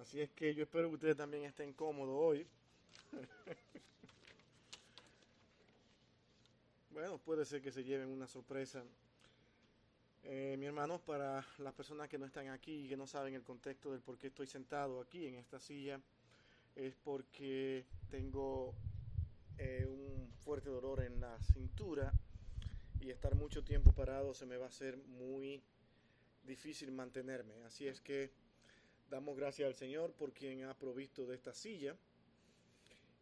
Así es que yo espero que ustedes también estén cómodos hoy. bueno, puede ser que se lleven una sorpresa. Eh, mi hermano, para las personas que no están aquí y que no saben el contexto del por qué estoy sentado aquí en esta silla, es porque tengo eh, un fuerte dolor en la cintura y estar mucho tiempo parado se me va a hacer muy difícil mantenerme. Así es que damos gracias al Señor por quien ha provisto de esta silla.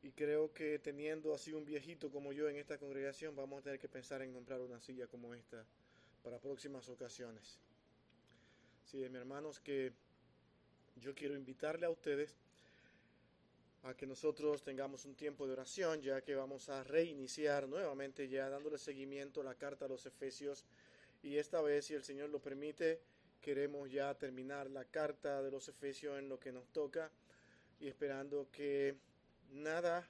Y creo que teniendo así un viejito como yo en esta congregación, vamos a tener que pensar en comprar una silla como esta para próximas ocasiones. Sí, mis hermanos, que yo quiero invitarle a ustedes a que nosotros tengamos un tiempo de oración, ya que vamos a reiniciar nuevamente ya dándole seguimiento a la carta a los Efesios. Y esta vez, si el Señor lo permite, queremos ya terminar la carta de los Efesios en lo que nos toca y esperando que nada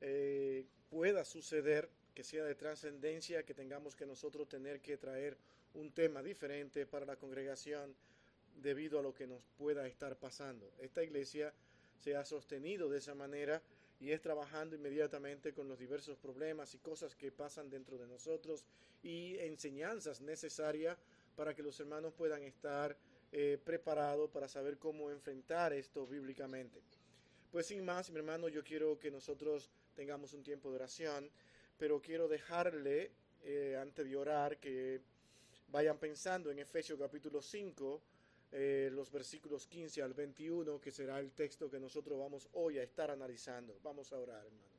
eh, pueda suceder que sea de trascendencia, que tengamos que nosotros tener que traer un tema diferente para la congregación debido a lo que nos pueda estar pasando. Esta iglesia se ha sostenido de esa manera y es trabajando inmediatamente con los diversos problemas y cosas que pasan dentro de nosotros y enseñanzas necesarias para que los hermanos puedan estar eh, preparados para saber cómo enfrentar esto bíblicamente. Pues sin más, mi hermano, yo quiero que nosotros tengamos un tiempo de oración, pero quiero dejarle, eh, antes de orar, que vayan pensando en Efesios capítulo 5, eh, los versículos 15 al 21, que será el texto que nosotros vamos hoy a estar analizando. Vamos a orar, hermanos.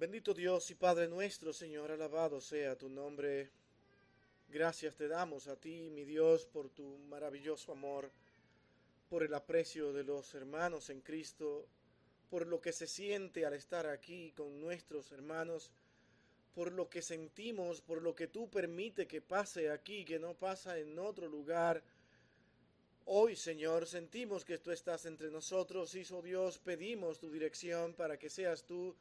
Bendito Dios y Padre nuestro, Señor, alabado sea tu nombre. Gracias te damos a ti, mi Dios, por tu maravilloso amor, por el aprecio de los hermanos en Cristo, por lo que se siente al estar aquí con nuestros hermanos, por lo que sentimos, por lo que tú permite que pase aquí, que no pasa en otro lugar. Hoy, Señor, sentimos que tú estás entre nosotros oh Dios, pedimos tu dirección para que seas tú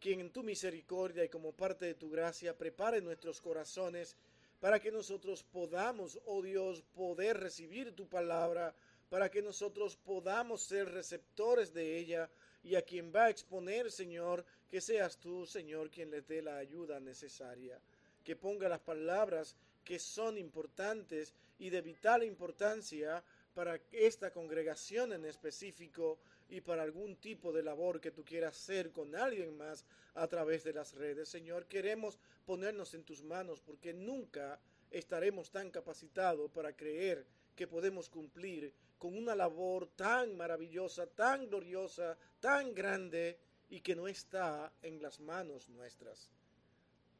quien en tu misericordia y como parte de tu gracia prepare nuestros corazones para que nosotros podamos, oh Dios, poder recibir tu palabra, para que nosotros podamos ser receptores de ella y a quien va a exponer, Señor, que seas tú, Señor, quien le dé la ayuda necesaria, que ponga las palabras que son importantes y de vital importancia para esta congregación en específico y para algún tipo de labor que tú quieras hacer con alguien más a través de las redes. Señor, queremos ponernos en tus manos porque nunca estaremos tan capacitados para creer que podemos cumplir con una labor tan maravillosa, tan gloriosa, tan grande y que no está en las manos nuestras.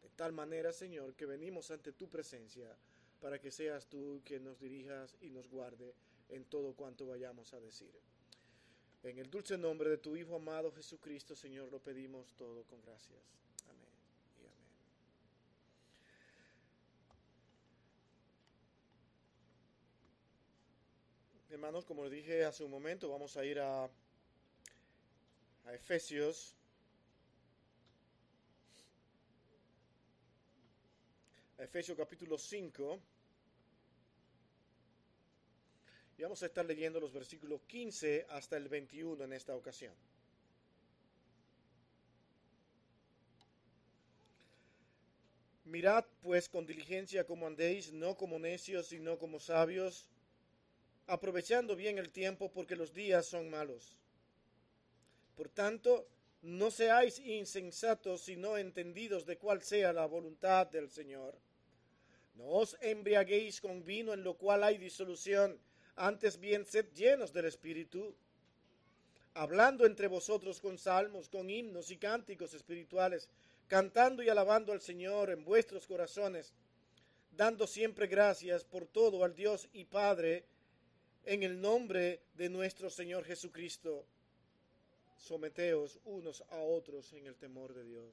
De tal manera, Señor, que venimos ante tu presencia para que seas tú quien nos dirijas y nos guarde en todo cuanto vayamos a decir. En el dulce nombre de tu Hijo amado Jesucristo, Señor, lo pedimos todo con gracias. Amén y amén. Hermanos, como les dije hace un momento, vamos a ir a, a Efesios. Efesios capítulo 5. Vamos a estar leyendo los versículos 15 hasta el 21 en esta ocasión. Mirad pues con diligencia como andéis, no como necios, sino como sabios, aprovechando bien el tiempo porque los días son malos. Por tanto, no seáis insensatos, sino entendidos de cuál sea la voluntad del Señor. No os embriaguéis con vino en lo cual hay disolución antes bien sed llenos del Espíritu, hablando entre vosotros con salmos, con himnos y cánticos espirituales, cantando y alabando al Señor en vuestros corazones, dando siempre gracias por todo al Dios y Padre, en el nombre de nuestro Señor Jesucristo. Someteos unos a otros en el temor de Dios.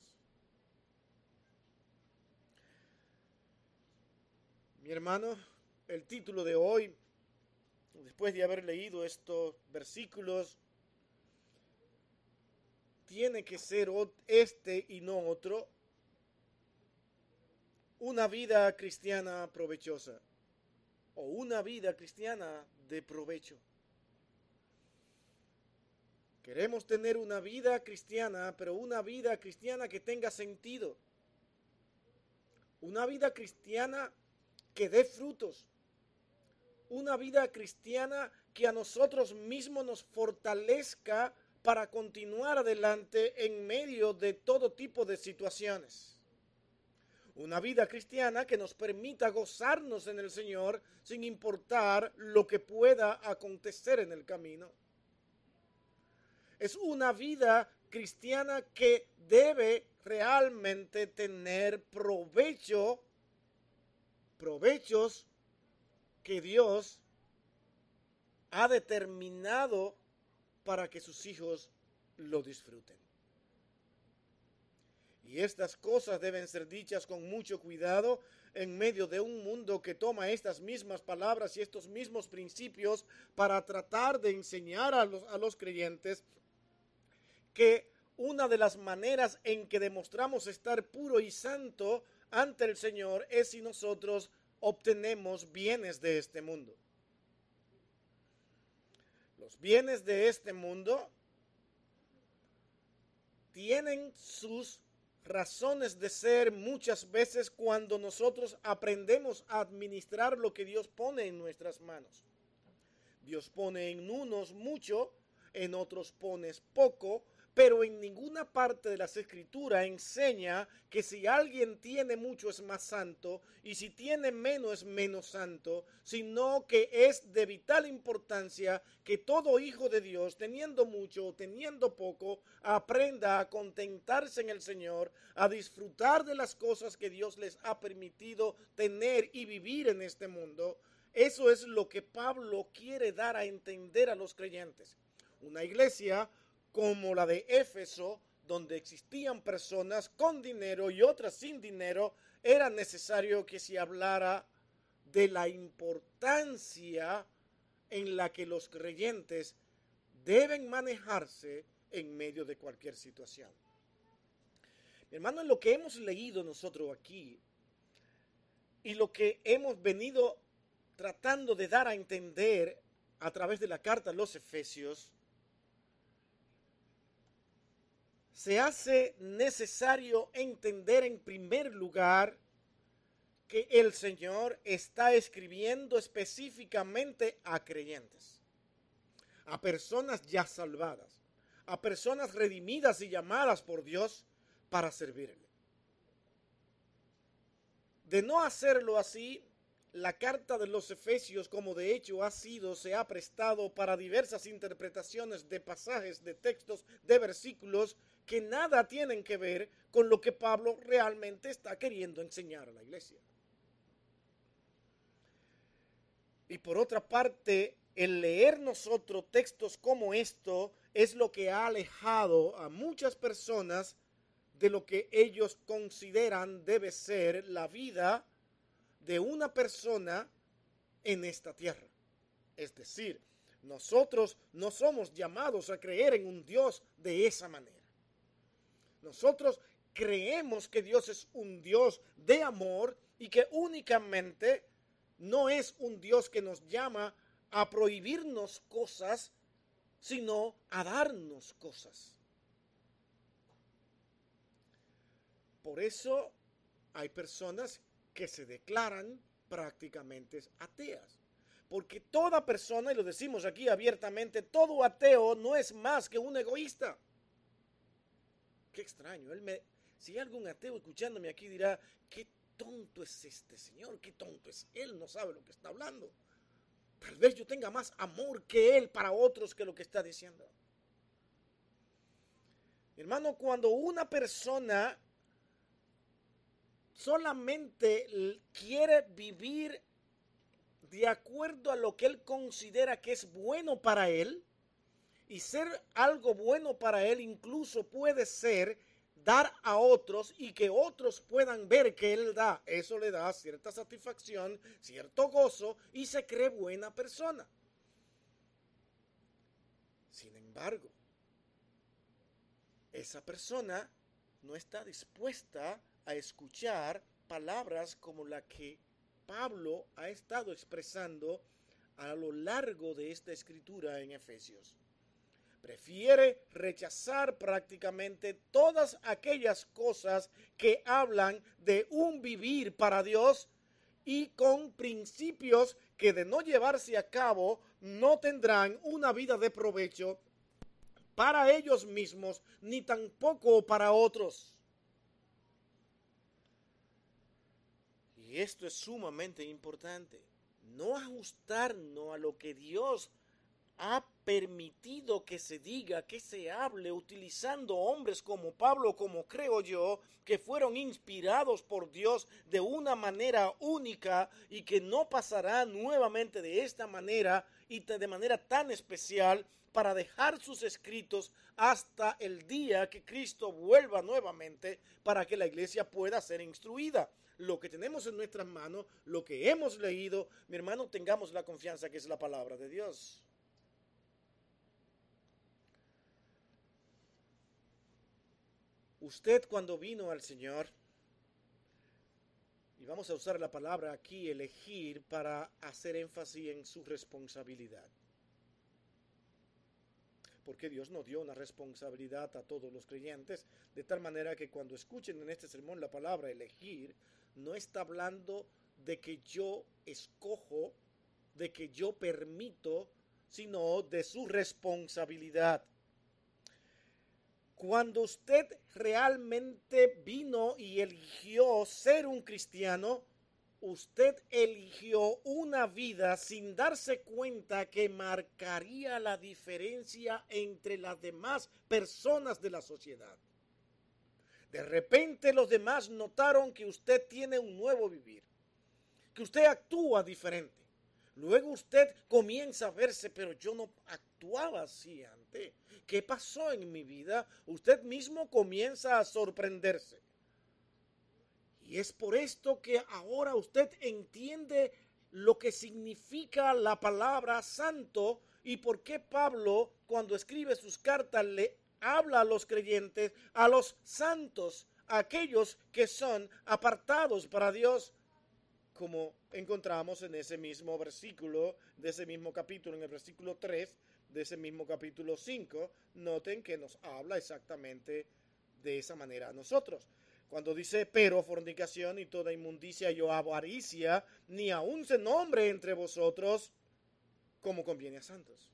Mi hermano, el título de hoy después de haber leído estos versículos, tiene que ser este y no otro, una vida cristiana provechosa. o una vida cristiana de provecho. Queremos tener una vida cristiana, pero una vida cristiana que tenga sentido. Una vida cristiana que dé frutos. Una vida cristiana que a nosotros mismos nos fortalezca para continuar adelante en medio de todo tipo de situaciones. Una vida cristiana que nos permita gozarnos en el Señor sin importar lo que pueda acontecer en el camino. Es una vida cristiana que debe realmente tener provecho, provechos que Dios ha determinado para que sus hijos lo disfruten. Y estas cosas deben ser dichas con mucho cuidado en medio de un mundo que toma estas mismas palabras y estos mismos principios para tratar de enseñar a los, a los creyentes que una de las maneras en que demostramos estar puro y santo ante el Señor es si nosotros obtenemos bienes de este mundo. Los bienes de este mundo tienen sus razones de ser muchas veces cuando nosotros aprendemos a administrar lo que Dios pone en nuestras manos. Dios pone en unos mucho, en otros pones poco, pero en ninguna parte de las escrituras enseña que si alguien tiene mucho es más santo y si tiene menos es menos santo, sino que es de vital importancia que todo hijo de Dios, teniendo mucho o teniendo poco, aprenda a contentarse en el Señor, a disfrutar de las cosas que Dios les ha permitido tener y vivir en este mundo. Eso es lo que Pablo quiere dar a entender a los creyentes. Una iglesia como la de Éfeso, donde existían personas con dinero y otras sin dinero, era necesario que se hablara de la importancia en la que los creyentes deben manejarse en medio de cualquier situación. Mi hermano, en lo que hemos leído nosotros aquí y lo que hemos venido tratando de dar a entender a través de la carta a los Efesios, se hace necesario entender en primer lugar que el Señor está escribiendo específicamente a creyentes, a personas ya salvadas, a personas redimidas y llamadas por Dios para servirle. De no hacerlo así, la carta de los Efesios, como de hecho ha sido, se ha prestado para diversas interpretaciones de pasajes, de textos, de versículos que nada tienen que ver con lo que Pablo realmente está queriendo enseñar a la iglesia. Y por otra parte, el leer nosotros textos como esto es lo que ha alejado a muchas personas de lo que ellos consideran debe ser la vida de una persona en esta tierra. Es decir, nosotros no somos llamados a creer en un Dios de esa manera. Nosotros creemos que Dios es un Dios de amor y que únicamente no es un Dios que nos llama a prohibirnos cosas, sino a darnos cosas. Por eso hay personas que se declaran prácticamente ateas. Porque toda persona, y lo decimos aquí abiertamente, todo ateo no es más que un egoísta. Qué extraño. Él me, si hay algún ateo escuchándome aquí dirá, qué tonto es este señor, qué tonto es él, no sabe lo que está hablando. Tal vez yo tenga más amor que él para otros que lo que está diciendo. Hermano, cuando una persona solamente quiere vivir de acuerdo a lo que él considera que es bueno para él, y ser algo bueno para él incluso puede ser dar a otros y que otros puedan ver que él da. Eso le da cierta satisfacción, cierto gozo y se cree buena persona. Sin embargo, esa persona no está dispuesta a escuchar palabras como la que Pablo ha estado expresando a lo largo de esta escritura en Efesios. Prefiere rechazar prácticamente todas aquellas cosas que hablan de un vivir para Dios y con principios que de no llevarse a cabo no tendrán una vida de provecho para ellos mismos ni tampoco para otros. Y esto es sumamente importante. No ajustarnos a lo que Dios ha permitido que se diga, que se hable, utilizando hombres como Pablo, como creo yo, que fueron inspirados por Dios de una manera única y que no pasará nuevamente de esta manera y de manera tan especial para dejar sus escritos hasta el día que Cristo vuelva nuevamente para que la iglesia pueda ser instruida lo que tenemos en nuestras manos, lo que hemos leído, mi hermano, tengamos la confianza que es la palabra de Dios. Usted cuando vino al Señor, y vamos a usar la palabra aquí, elegir, para hacer énfasis en su responsabilidad. Porque Dios nos dio una responsabilidad a todos los creyentes, de tal manera que cuando escuchen en este sermón la palabra elegir, no está hablando de que yo escojo, de que yo permito, sino de su responsabilidad. Cuando usted realmente vino y eligió ser un cristiano, usted eligió una vida sin darse cuenta que marcaría la diferencia entre las demás personas de la sociedad. De repente los demás notaron que usted tiene un nuevo vivir, que usted actúa diferente. Luego usted comienza a verse, pero yo no actuaba así antes. ¿Qué pasó en mi vida? Usted mismo comienza a sorprenderse. Y es por esto que ahora usted entiende lo que significa la palabra santo y por qué Pablo cuando escribe sus cartas le habla a los creyentes, a los santos, a aquellos que son apartados para Dios, como encontramos en ese mismo versículo, de ese mismo capítulo, en el versículo 3 de ese mismo capítulo 5, noten que nos habla exactamente de esa manera a nosotros. Cuando dice, pero fornicación y toda inmundicia y avaricia, ni aun se nombre entre vosotros como conviene a santos.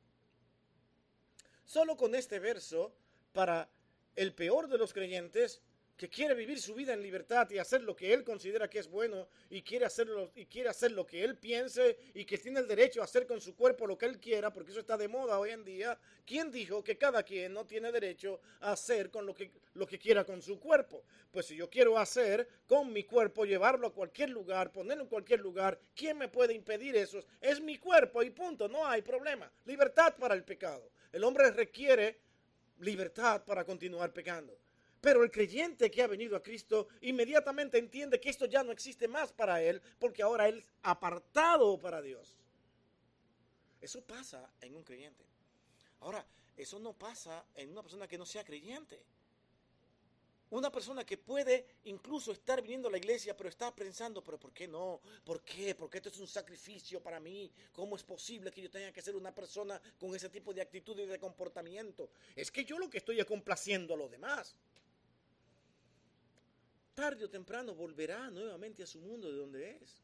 Solo con este verso para el peor de los creyentes que quiere vivir su vida en libertad y hacer lo que él considera que es bueno y quiere hacerlo y quiere hacer lo que él piense y que tiene el derecho a hacer con su cuerpo lo que él quiera, porque eso está de moda hoy en día. ¿Quién dijo que cada quien no tiene derecho a hacer con lo que lo que quiera con su cuerpo? Pues si yo quiero hacer con mi cuerpo, llevarlo a cualquier lugar, ponerlo en cualquier lugar, ¿quién me puede impedir eso? Es mi cuerpo y punto, no hay problema. Libertad para el pecado. El hombre requiere libertad para continuar pecando. Pero el creyente que ha venido a Cristo inmediatamente entiende que esto ya no existe más para él, porque ahora él es apartado para Dios. Eso pasa en un creyente. Ahora, eso no pasa en una persona que no sea creyente. Una persona que puede incluso estar viniendo a la iglesia, pero está pensando, pero ¿por qué no? ¿Por qué? Porque esto es un sacrificio para mí. ¿Cómo es posible que yo tenga que ser una persona con ese tipo de actitud y de comportamiento? Es que yo lo que estoy es complaciendo a los demás. Tarde o temprano volverá nuevamente a su mundo de donde es.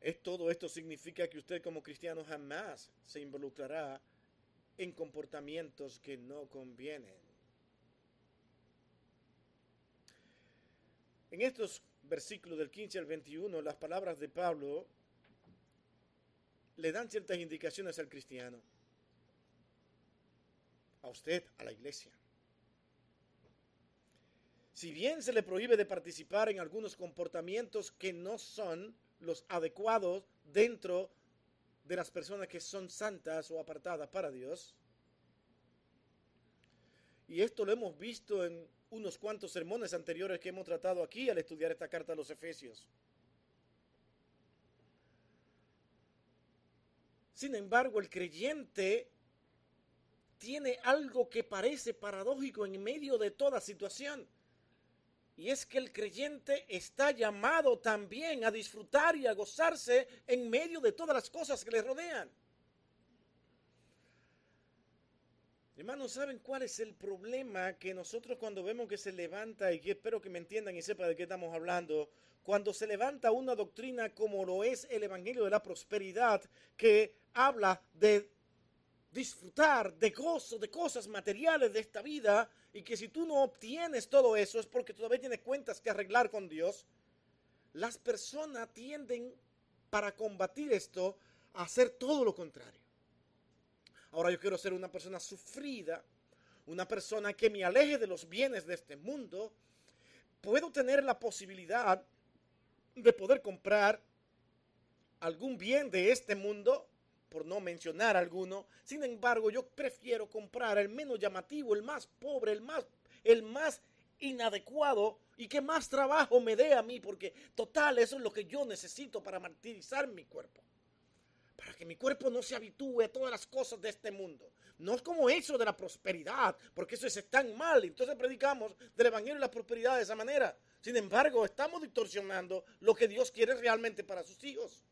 Es, todo esto significa que usted como cristiano jamás se involucrará en comportamientos que no convienen. En estos versículos del 15 al 21, las palabras de Pablo le dan ciertas indicaciones al cristiano, a usted, a la iglesia. Si bien se le prohíbe de participar en algunos comportamientos que no son los adecuados dentro de las personas que son santas o apartadas para Dios. Y esto lo hemos visto en unos cuantos sermones anteriores que hemos tratado aquí al estudiar esta carta a los Efesios. Sin embargo, el creyente tiene algo que parece paradójico en medio de toda situación. Y es que el creyente está llamado también a disfrutar y a gozarse en medio de todas las cosas que le rodean. Hermanos, ¿saben cuál es el problema? Que nosotros cuando vemos que se levanta, y que espero que me entiendan y sepan de qué estamos hablando, cuando se levanta una doctrina como lo es el Evangelio de la Prosperidad, que habla de disfrutar de gozo, de cosas materiales de esta vida, y que si tú no obtienes todo eso es porque todavía tienes cuentas que arreglar con Dios, las personas tienden para combatir esto a hacer todo lo contrario. Ahora yo quiero ser una persona sufrida, una persona que me aleje de los bienes de este mundo. Puedo tener la posibilidad de poder comprar algún bien de este mundo, por no mencionar alguno. Sin embargo, yo prefiero comprar el menos llamativo, el más pobre, el más, el más inadecuado y que más trabajo me dé a mí, porque total, eso es lo que yo necesito para martirizar mi cuerpo para que mi cuerpo no se habitúe a todas las cosas de este mundo. No es como eso de la prosperidad, porque eso es tan mal. Entonces predicamos del Evangelio y la prosperidad de esa manera. Sin embargo, estamos distorsionando lo que Dios quiere realmente para sus hijos.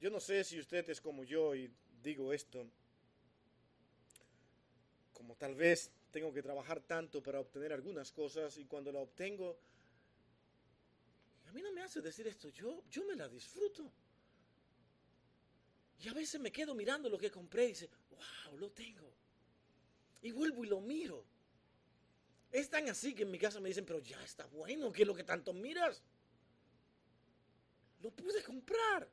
Yo no sé si usted es como yo y digo esto, como tal vez tengo que trabajar tanto para obtener algunas cosas y cuando la obtengo a mí no me hace decir esto, yo, yo me la disfruto. Y a veces me quedo mirando lo que compré y dice, wow, lo tengo. Y vuelvo y lo miro. Es tan así que en mi casa me dicen, pero ya está bueno, ¿qué es lo que tanto miras? Lo pude comprar.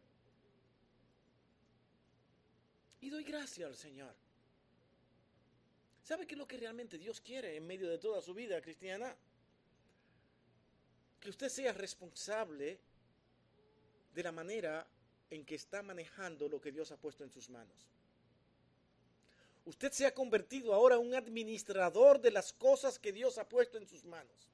Y doy gracias al Señor. ¿Sabe qué es lo que realmente Dios quiere en medio de toda su vida cristiana? que usted sea responsable de la manera en que está manejando lo que Dios ha puesto en sus manos. Usted se ha convertido ahora en un administrador de las cosas que Dios ha puesto en sus manos.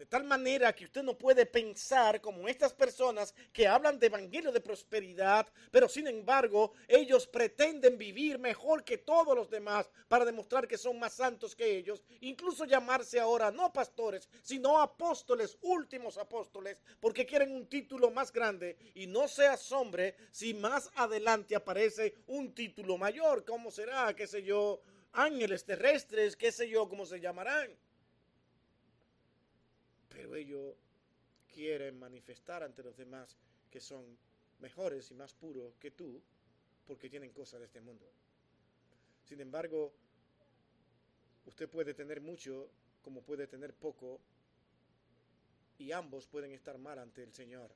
De tal manera que usted no puede pensar como estas personas que hablan de evangelio de prosperidad, pero sin embargo ellos pretenden vivir mejor que todos los demás para demostrar que son más santos que ellos, incluso llamarse ahora no pastores, sino apóstoles, últimos apóstoles, porque quieren un título más grande y no se asombre si más adelante aparece un título mayor, ¿cómo será? ¿Qué sé yo? Ángeles terrestres, qué sé yo, cómo se llamarán pero ellos quieren manifestar ante los demás que son mejores y más puros que tú porque tienen cosas de este mundo. Sin embargo, usted puede tener mucho como puede tener poco y ambos pueden estar mal ante el Señor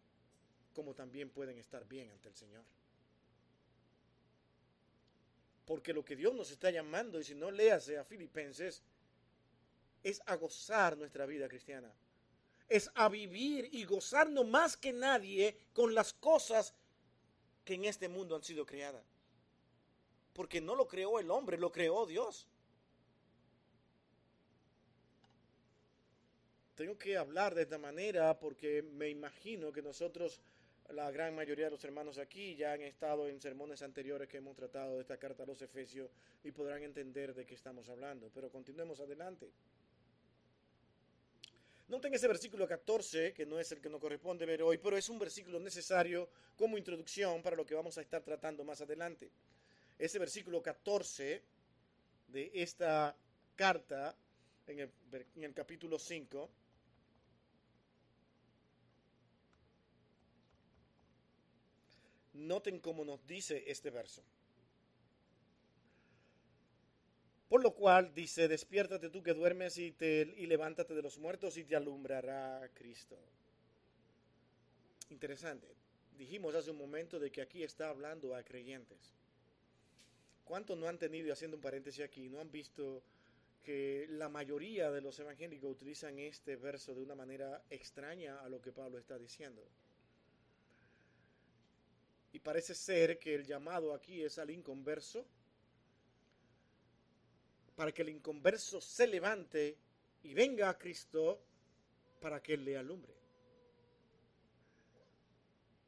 como también pueden estar bien ante el Señor. Porque lo que Dios nos está llamando, y si no léase a Filipenses, es a gozar nuestra vida cristiana es a vivir y gozarnos más que nadie con las cosas que en este mundo han sido creadas. Porque no lo creó el hombre, lo creó Dios. Tengo que hablar de esta manera porque me imagino que nosotros, la gran mayoría de los hermanos aquí, ya han estado en sermones anteriores que hemos tratado de esta carta a los Efesios y podrán entender de qué estamos hablando. Pero continuemos adelante. Noten ese versículo 14, que no es el que nos corresponde ver hoy, pero es un versículo necesario como introducción para lo que vamos a estar tratando más adelante. Ese versículo 14 de esta carta, en el, en el capítulo 5, noten cómo nos dice este verso. Por lo cual dice, despiértate tú que duermes y, te, y levántate de los muertos y te alumbrará Cristo. Interesante. Dijimos hace un momento de que aquí está hablando a creyentes. ¿Cuántos no han tenido, y haciendo un paréntesis aquí, no han visto que la mayoría de los evangélicos utilizan este verso de una manera extraña a lo que Pablo está diciendo? Y parece ser que el llamado aquí es al inconverso para que el inconverso se levante y venga a Cristo para que Él le alumbre.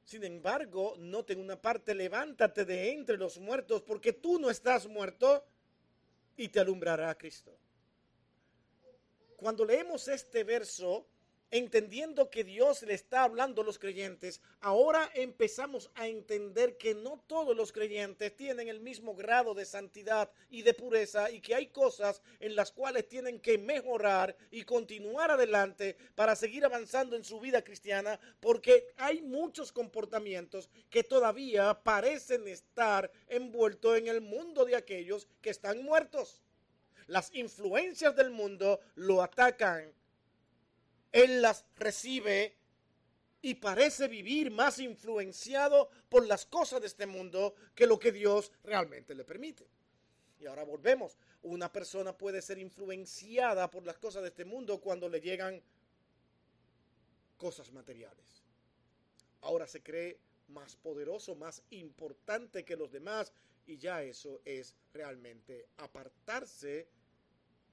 Sin embargo, noten una parte, levántate de entre los muertos porque tú no estás muerto y te alumbrará a Cristo. cuando leemos este verso, entendiendo que Dios le está hablando a los creyentes, ahora empezamos a entender que no todos los creyentes tienen el mismo grado de santidad y de pureza y que hay cosas en las cuales tienen que mejorar y continuar adelante para seguir avanzando en su vida cristiana, porque hay muchos comportamientos que todavía parecen estar envueltos en el mundo de aquellos que están muertos. Las influencias del mundo lo atacan él las recibe y parece vivir más influenciado por las cosas de este mundo que lo que Dios realmente le permite. Y ahora volvemos. Una persona puede ser influenciada por las cosas de este mundo cuando le llegan cosas materiales. Ahora se cree más poderoso, más importante que los demás y ya eso es realmente apartarse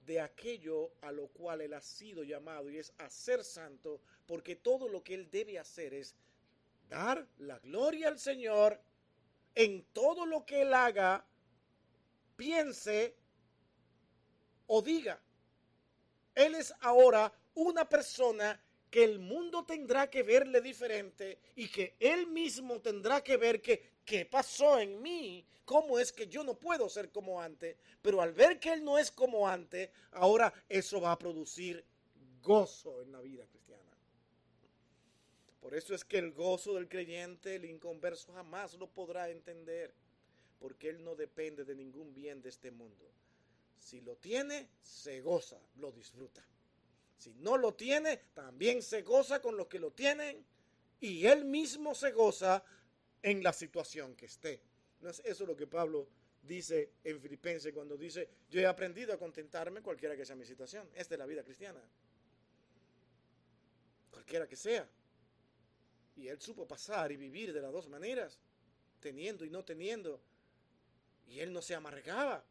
de aquello a lo cual él ha sido llamado y es hacer santo, porque todo lo que él debe hacer es dar la gloria al Señor en todo lo que él haga, piense o diga. Él es ahora una persona que el mundo tendrá que verle diferente y que él mismo tendrá que ver que qué pasó en mí, cómo es que yo no puedo ser como antes, pero al ver que él no es como antes, ahora eso va a producir gozo en la vida cristiana. Por eso es que el gozo del creyente, el inconverso, jamás lo podrá entender, porque él no depende de ningún bien de este mundo. Si lo tiene, se goza, lo disfruta. Si no lo tiene, también se goza con los que lo tienen y él mismo se goza en la situación que esté. ¿No es eso lo que Pablo dice en Filipenses cuando dice, yo he aprendido a contentarme cualquiera que sea mi situación? Esta es la vida cristiana. Cualquiera que sea. Y él supo pasar y vivir de las dos maneras, teniendo y no teniendo. Y él no se amargaba.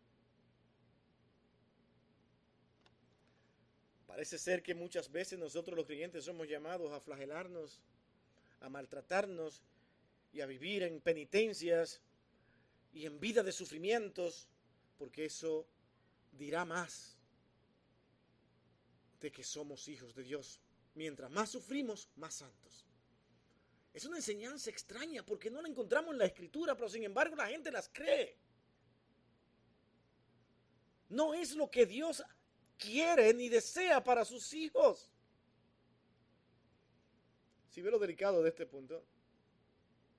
Parece ser que muchas veces nosotros los creyentes somos llamados a flagelarnos, a maltratarnos y a vivir en penitencias y en vida de sufrimientos, porque eso dirá más de que somos hijos de Dios. Mientras más sufrimos, más santos. Es una enseñanza extraña porque no la encontramos en la escritura, pero sin embargo la gente las cree. No es lo que Dios quiere ni desea para sus hijos. Si ve lo delicado de este punto,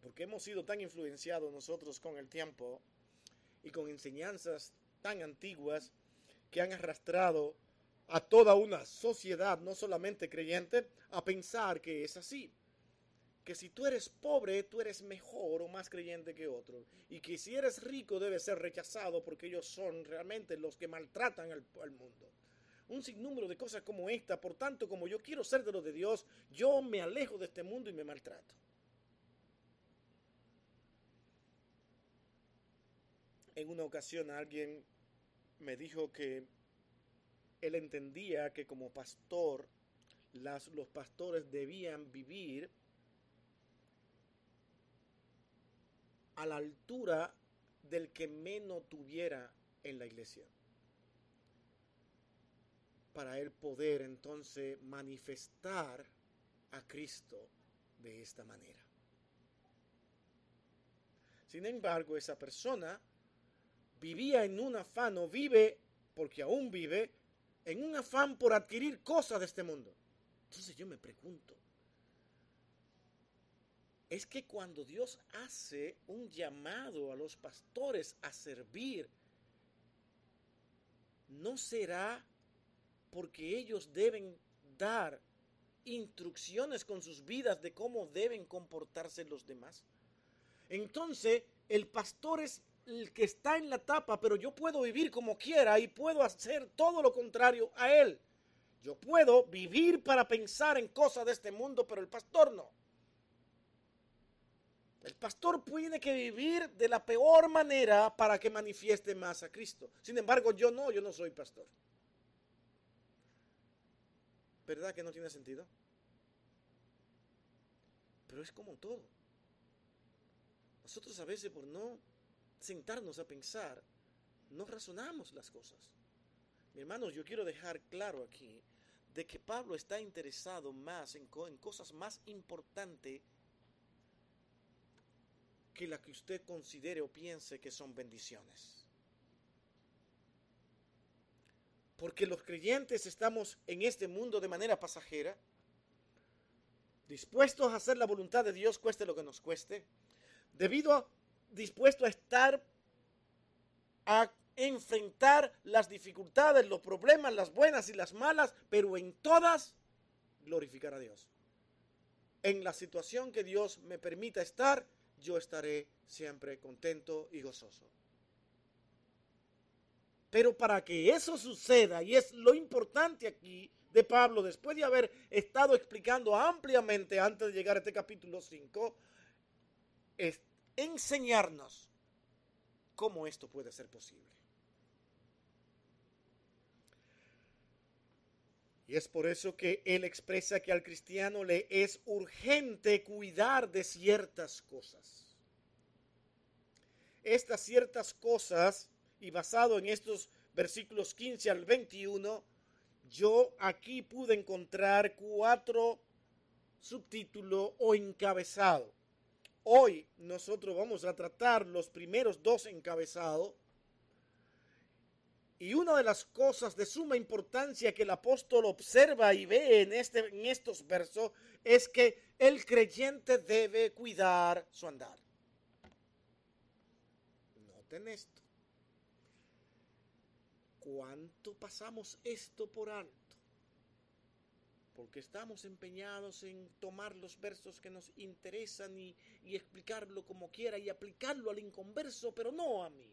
porque hemos sido tan influenciados nosotros con el tiempo y con enseñanzas tan antiguas que han arrastrado a toda una sociedad, no solamente creyente, a pensar que es así. Que si tú eres pobre, tú eres mejor o más creyente que otro. Y que si eres rico, debes ser rechazado porque ellos son realmente los que maltratan al, al mundo un sinnúmero de cosas como esta. Por tanto, como yo quiero ser de lo de Dios, yo me alejo de este mundo y me maltrato. En una ocasión alguien me dijo que él entendía que como pastor, los pastores debían vivir a la altura del que menos tuviera en la iglesia para él poder entonces manifestar a Cristo de esta manera. Sin embargo, esa persona vivía en un afán o vive, porque aún vive, en un afán por adquirir cosas de este mundo. Entonces yo me pregunto, es que cuando Dios hace un llamado a los pastores a servir, ¿no será porque ellos deben dar instrucciones con sus vidas de cómo deben comportarse los demás. Entonces, el pastor es el que está en la tapa, pero yo puedo vivir como quiera y puedo hacer todo lo contrario a él. Yo puedo vivir para pensar en cosas de este mundo, pero el pastor no. El pastor tiene que vivir de la peor manera para que manifieste más a Cristo. Sin embargo, yo no, yo no soy pastor. ¿Verdad que no tiene sentido? Pero es como todo. Nosotros a veces por no sentarnos a pensar, no razonamos las cosas. Mi hermanos, yo quiero dejar claro aquí, de que Pablo está interesado más en, en cosas más importantes que la que usted considere o piense que son bendiciones. Porque los creyentes estamos en este mundo de manera pasajera, dispuestos a hacer la voluntad de Dios, cueste lo que nos cueste, debido a dispuesto a estar a enfrentar las dificultades, los problemas, las buenas y las malas, pero en todas glorificar a Dios. En la situación que Dios me permita estar, yo estaré siempre contento y gozoso. Pero para que eso suceda, y es lo importante aquí de Pablo, después de haber estado explicando ampliamente antes de llegar a este capítulo 5, es enseñarnos cómo esto puede ser posible. Y es por eso que él expresa que al cristiano le es urgente cuidar de ciertas cosas. Estas ciertas cosas, y basado en estos versículos 15 al 21, yo aquí pude encontrar cuatro subtítulos o encabezados. Hoy nosotros vamos a tratar los primeros dos encabezados y una de las cosas de suma importancia que el apóstol observa y ve en, este, en estos versos es que el creyente debe cuidar su andar. Noten esto. ¿Cuánto pasamos esto por alto? Porque estamos empeñados en tomar los versos que nos interesan y, explicarlo como quiera y aplicarlo al inconverso, pero no a mí.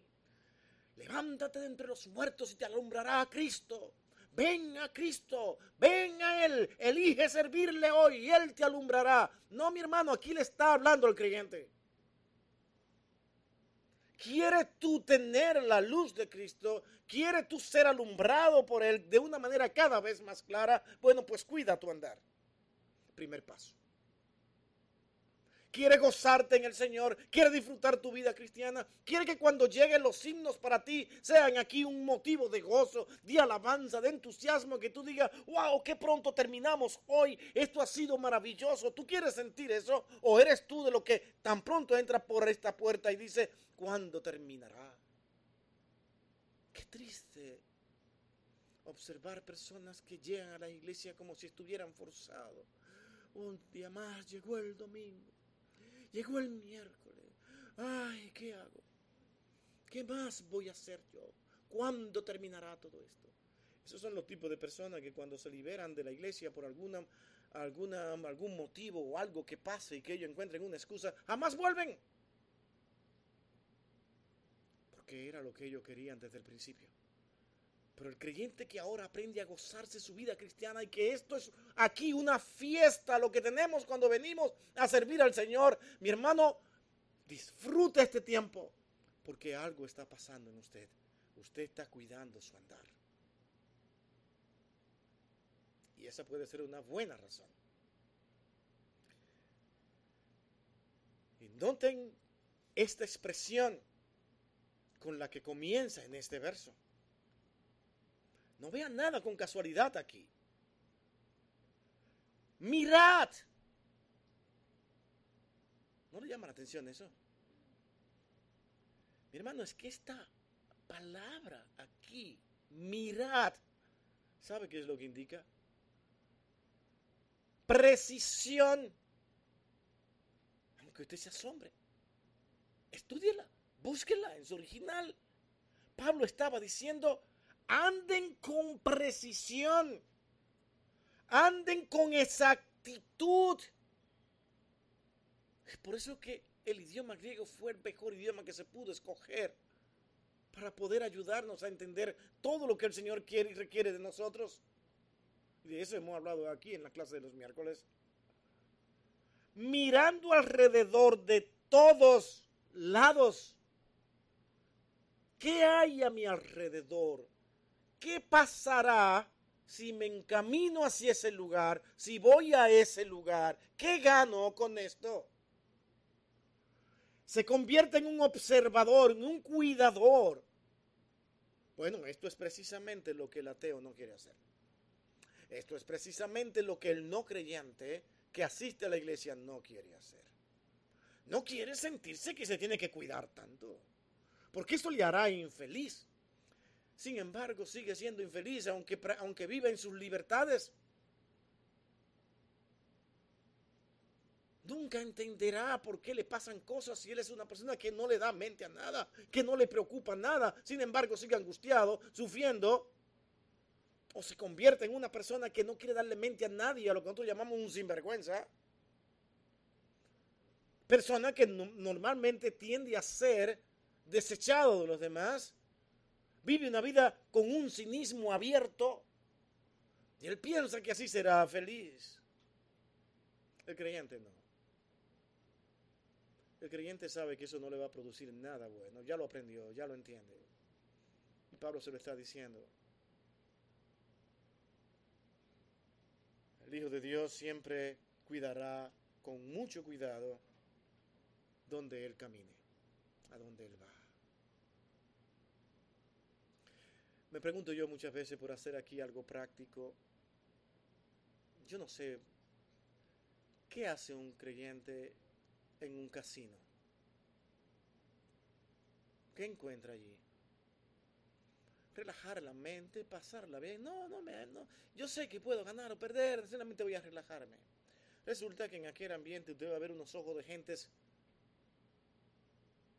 Levántate de entre los muertos y te alumbrará a Cristo. Ven a Cristo, ven a Él, elige servirle hoy y Él te alumbrará. No, mi hermano, aquí le está hablando el creyente. ¿Quieres tú tener la luz de Cristo? ¿Quieres tú ser alumbrado por Él de una manera cada vez más clara? Bueno, pues cuida tu andar. Primer paso quiere gozarte en el Señor, quiere disfrutar tu vida cristiana, quiere que cuando lleguen los himnos para ti sean aquí un motivo de gozo, de alabanza, de entusiasmo, que tú digas, wow, qué pronto terminamos hoy, esto ha sido maravilloso. ¿Tú quieres sentir eso? ¿O eres tú de lo que tan pronto entra por esta puerta y dice, ¿cuándo terminará? Qué triste observar personas que llegan a la iglesia como si estuvieran forzados. Un día más llegó el domingo Llegó el miércoles. Ay, ¿qué hago? ¿Qué más voy a hacer yo? ¿Cuándo terminará todo esto? Esos son los tipos de personas que cuando se liberan de la iglesia por alguna, alguna, algún motivo o algo que pase y que ellos encuentren una excusa, jamás vuelven. Porque era lo que ellos querían desde el principio. Pero el creyente que ahora aprende a gozarse su vida cristiana y que esto es aquí una fiesta, lo que tenemos cuando venimos a servir al Señor, mi hermano, disfruta este tiempo porque algo está pasando en usted. Usted está cuidando su andar. Y esa puede ser una buena razón. Y noten esta expresión con la que comienza en este verso. No vean nada con casualidad aquí. Mirad. ¿No le llama la atención eso? Mi hermano, es que esta palabra aquí, mirad, ¿sabe qué es lo que indica? Precisión. Aunque usted se asombre. Estudiela, búsquela en su original. Pablo estaba diciendo, anden con precisión, anden con exactitud. Por eso que el idioma griego fue el mejor idioma que se pudo escoger para poder ayudarnos a entender todo lo que el Señor quiere y requiere de nosotros. Y de eso hemos hablado aquí en la clase de los miércoles. Mirando alrededor de todos lados. ¿Qué hay a mi alrededor? ¿Qué pasará si me encamino hacia ese lugar, si voy a ese lugar? ¿Qué gano con esto? Se convierte en un observador, en un cuidador. Bueno, esto es precisamente lo que el ateo no quiere hacer. Esto es precisamente lo que el no creyente que asiste a la iglesia no quiere hacer. No quiere sentirse que se tiene que cuidar tanto, porque esto le hará infeliz. Sin embargo, sigue siendo infeliz aunque, aunque vive en sus libertades. Nunca entenderá por qué le pasan cosas si él es una persona que no le da mente a nada, que no le preocupa nada. Sin embargo, sigue angustiado, sufriendo, o se convierte en una persona que no quiere darle mente a nadie, a lo que nosotros llamamos un sinvergüenza. Persona que normalmente tiende a ser desechado de los demás vive una vida con un cinismo abierto y él piensa que así será feliz. El creyente no. El creyente sabe que eso no le va a producir nada bueno. Ya lo aprendió, ya lo entiende. Y Pablo se lo está diciendo. El Hijo de Dios siempre cuidará con mucho cuidado donde Él camine, a donde Él va. Me pregunto yo muchas veces por hacer aquí algo práctico. Yo no sé, ¿qué hace un creyente en un casino? ¿Qué encuentra allí? Relajar la mente, pasarla bien. No, no, me, no. Yo sé que puedo ganar o perder, solamente voy a relajarme. Resulta que en aquel ambiente debe haber unos ojos de gentes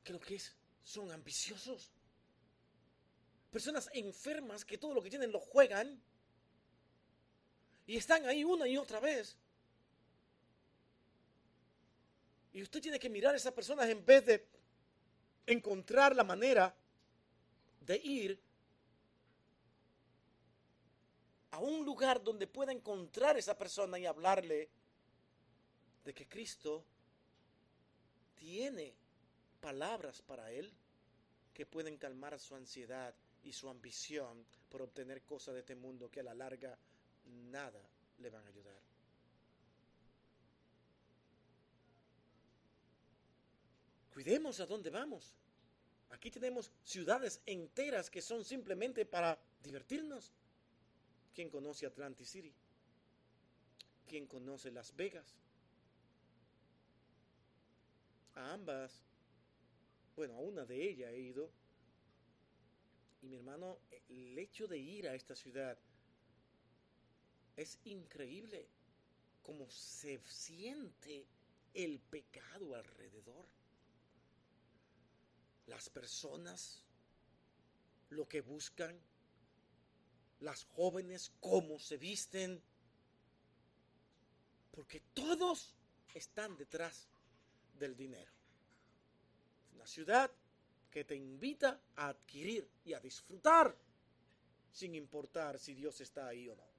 que lo que es son ambiciosos personas enfermas que todo lo que tienen lo juegan y están ahí una y otra vez. Y usted tiene que mirar a esas personas en vez de encontrar la manera de ir a un lugar donde pueda encontrar a esa persona y hablarle de que Cristo tiene palabras para él que pueden calmar su ansiedad y su ambición por obtener cosas de este mundo que a la larga nada le van a ayudar. Cuidemos a dónde vamos. Aquí tenemos ciudades enteras que son simplemente para divertirnos. ¿Quién conoce Atlantic City? ¿Quién conoce Las Vegas? A ambas, bueno, a una de ellas he ido y mi hermano, el hecho de ir a esta ciudad es increíble cómo se siente el pecado alrededor. Las personas, lo que buscan, las jóvenes, cómo se visten, porque todos están detrás del dinero. Una ciudad que te invita a adquirir y a disfrutar sin importar si Dios está ahí o no.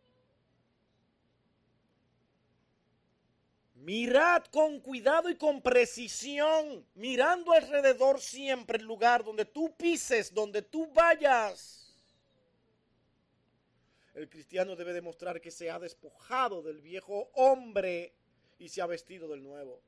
Mirad con cuidado y con precisión, mirando alrededor siempre el lugar donde tú pises, donde tú vayas. El cristiano debe demostrar que se ha despojado del viejo hombre y se ha vestido del nuevo.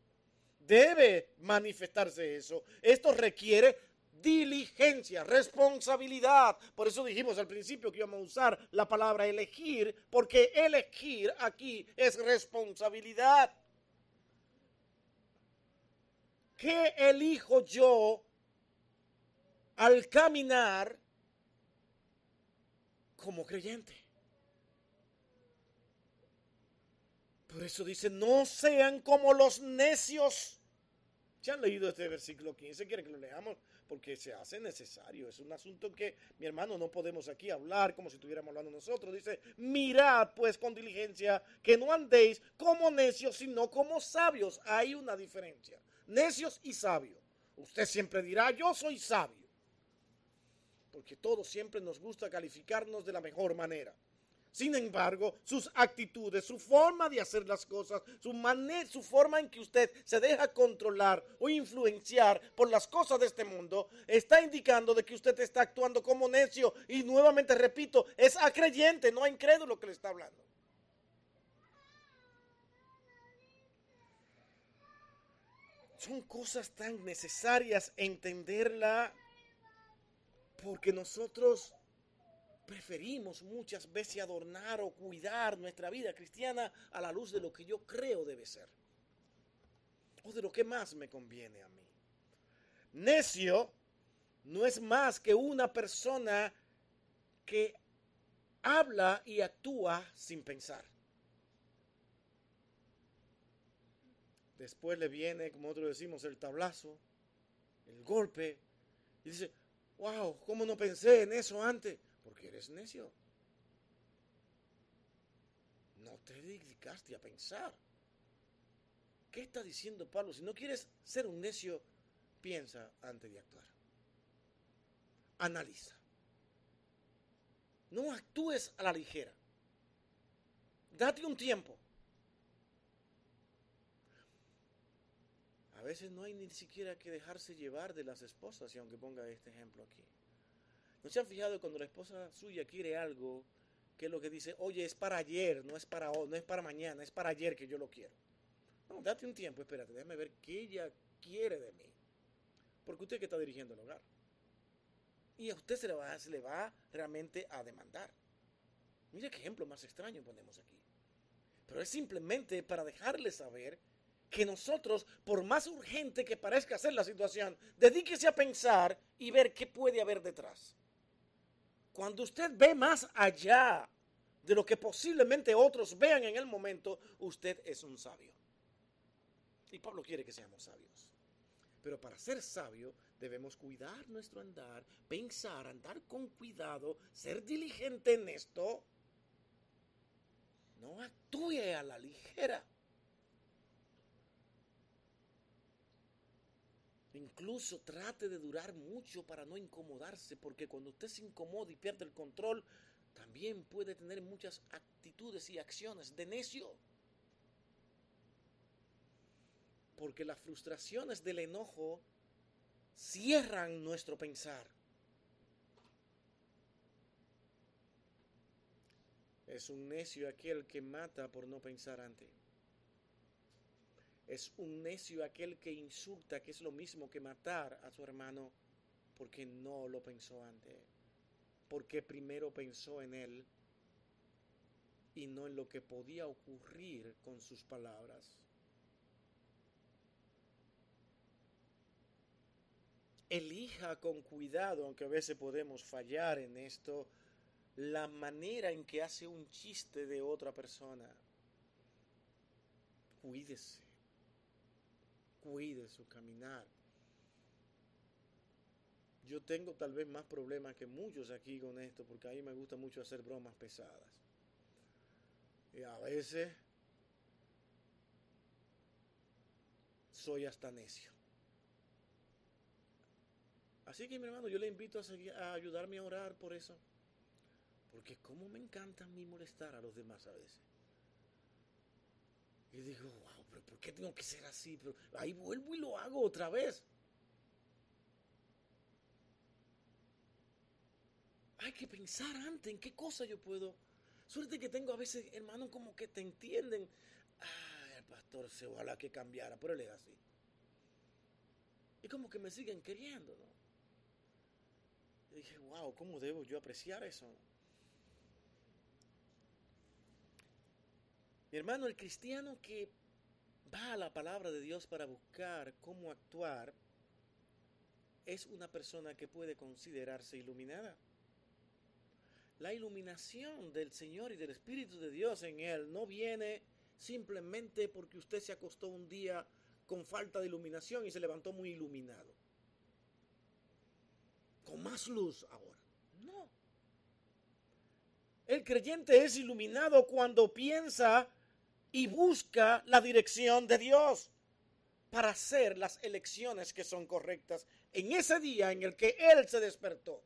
Debe manifestarse eso. Esto requiere diligencia, responsabilidad. Por eso dijimos al principio que íbamos a usar la palabra elegir, porque elegir aquí es responsabilidad. ¿Qué elijo yo al caminar como creyente? Por eso dice, no sean como los necios. ¿Ya han leído este versículo 15? ¿Quieren que lo leamos? porque se hace necesario. Es un asunto que, mi hermano, no podemos aquí hablar como si estuviéramos hablando nosotros. Dice, mirad pues con diligencia que no andéis como necios, sino como sabios. Hay una diferencia. Necios y sabios. Usted siempre dirá, yo soy sabio. Porque todos siempre nos gusta calificarnos de la mejor manera. Sin embargo, sus actitudes, su forma de hacer las cosas, su, su forma en que usted se deja controlar o influenciar por las cosas de este mundo, está indicando de que usted está actuando como necio. Y nuevamente repito, es a creyente, no a incrédulo que le está hablando. Son cosas tan necesarias entenderla porque nosotros preferimos muchas veces adornar o cuidar nuestra vida cristiana a la luz de lo que yo creo debe ser. O de lo que más me conviene a mí. Necio no es más que una persona que habla y actúa sin pensar. Después le viene, como nosotros decimos, el tablazo, el golpe, y dice, wow, ¿cómo no pensé en eso antes? Porque eres necio. No te dedicaste a pensar. ¿Qué está diciendo Pablo? Si no quieres ser un necio, piensa antes de actuar. Analiza. No actúes a la ligera. Date un tiempo. A veces no hay ni siquiera que dejarse llevar de las esposas, y aunque ponga este ejemplo aquí. ¿No se han fijado cuando la esposa suya quiere algo, que lo que dice, oye, es para ayer, no es para hoy, no es para mañana, es para ayer que yo lo quiero? No, date un tiempo, espérate, déjame ver qué ella quiere de mí. Porque usted que está dirigiendo el hogar y a usted se le va, se le va realmente a demandar. Mire qué ejemplo más extraño ponemos aquí. Pero es simplemente para dejarle saber que nosotros, por más urgente que parezca ser la situación, dedíquese a pensar y ver qué puede haber detrás. Cuando usted ve más allá de lo que posiblemente otros vean en el momento, usted es un sabio. Y Pablo quiere que seamos sabios. Pero para ser sabio debemos cuidar nuestro andar, pensar, andar con cuidado, ser diligente en esto. No actúe a la ligera. Incluso trate de durar mucho para no incomodarse, porque cuando usted se incomoda y pierde el control, también puede tener muchas actitudes y acciones de necio porque las frustraciones del enojo cierran nuestro pensar. Es un necio aquel que mata por no pensar antes. Es un necio aquel que insulta, que es lo mismo que matar a su hermano porque no lo pensó antes. Porque primero pensó en él y no en lo que podía ocurrir con sus palabras. elija con cuidado, aunque a veces podemos fallar en esto, la manera en que hace un chiste de otra persona. Cuídese, cuide su caminar. Yo tengo tal vez más problemas que muchos aquí con esto, porque a mí me gusta mucho hacer bromas pesadas. Y a veces soy hasta necio. Así que mi hermano, yo le invito a, a ayudarme a orar por eso. Porque como me encanta a mí molestar a los demás a veces. Y digo, wow, pero ¿por qué tengo que ser así? Pero ahí vuelvo y lo hago otra vez. Hay que pensar antes en qué cosa yo puedo. Suerte que tengo a veces hermanos como que te entienden. Ah, el pastor se ojalá que cambiara, pero él es así. Y como que me siguen queriendo, ¿no? Dije, wow, ¿cómo debo yo apreciar eso? Mi hermano, el cristiano que va a la palabra de Dios para buscar cómo actuar, es una persona que puede considerarse iluminada. La iluminación del Señor y del Espíritu de Dios en él no viene simplemente porque usted se acostó un día con falta de iluminación y se levantó muy iluminado con más luz ahora. No. El creyente es iluminado cuando piensa y busca la dirección de Dios para hacer las elecciones que son correctas en ese día en el que Él se despertó.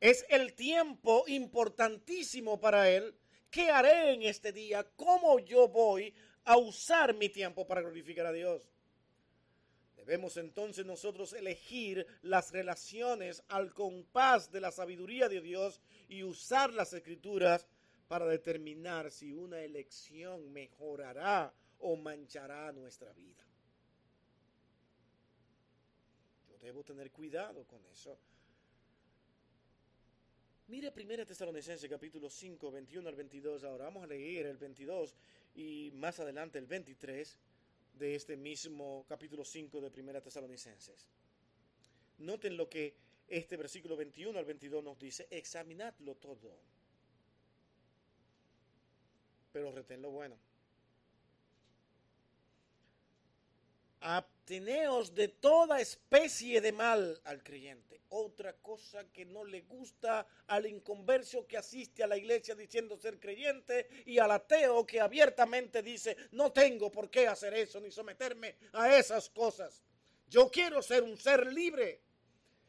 Es el tiempo importantísimo para Él. ¿Qué haré en este día? ¿Cómo yo voy a usar mi tiempo para glorificar a Dios? Debemos entonces nosotros elegir las relaciones al compás de la sabiduría de Dios y usar las escrituras para determinar si una elección mejorará o manchará nuestra vida. Yo debo tener cuidado con eso. Mire 1 Tesalonicenses capítulo 5, 21 al 22. Ahora vamos a leer el 22 y más adelante el 23 de este mismo capítulo 5 de 1 Tesalonicenses. Noten lo que este versículo 21 al 22 nos dice, examinadlo todo, pero retén lo bueno. Abteneos de toda especie de mal al creyente. Otra cosa que no le gusta al inconversio que asiste a la iglesia diciendo ser creyente y al ateo que abiertamente dice no tengo por qué hacer eso ni someterme a esas cosas. Yo quiero ser un ser libre.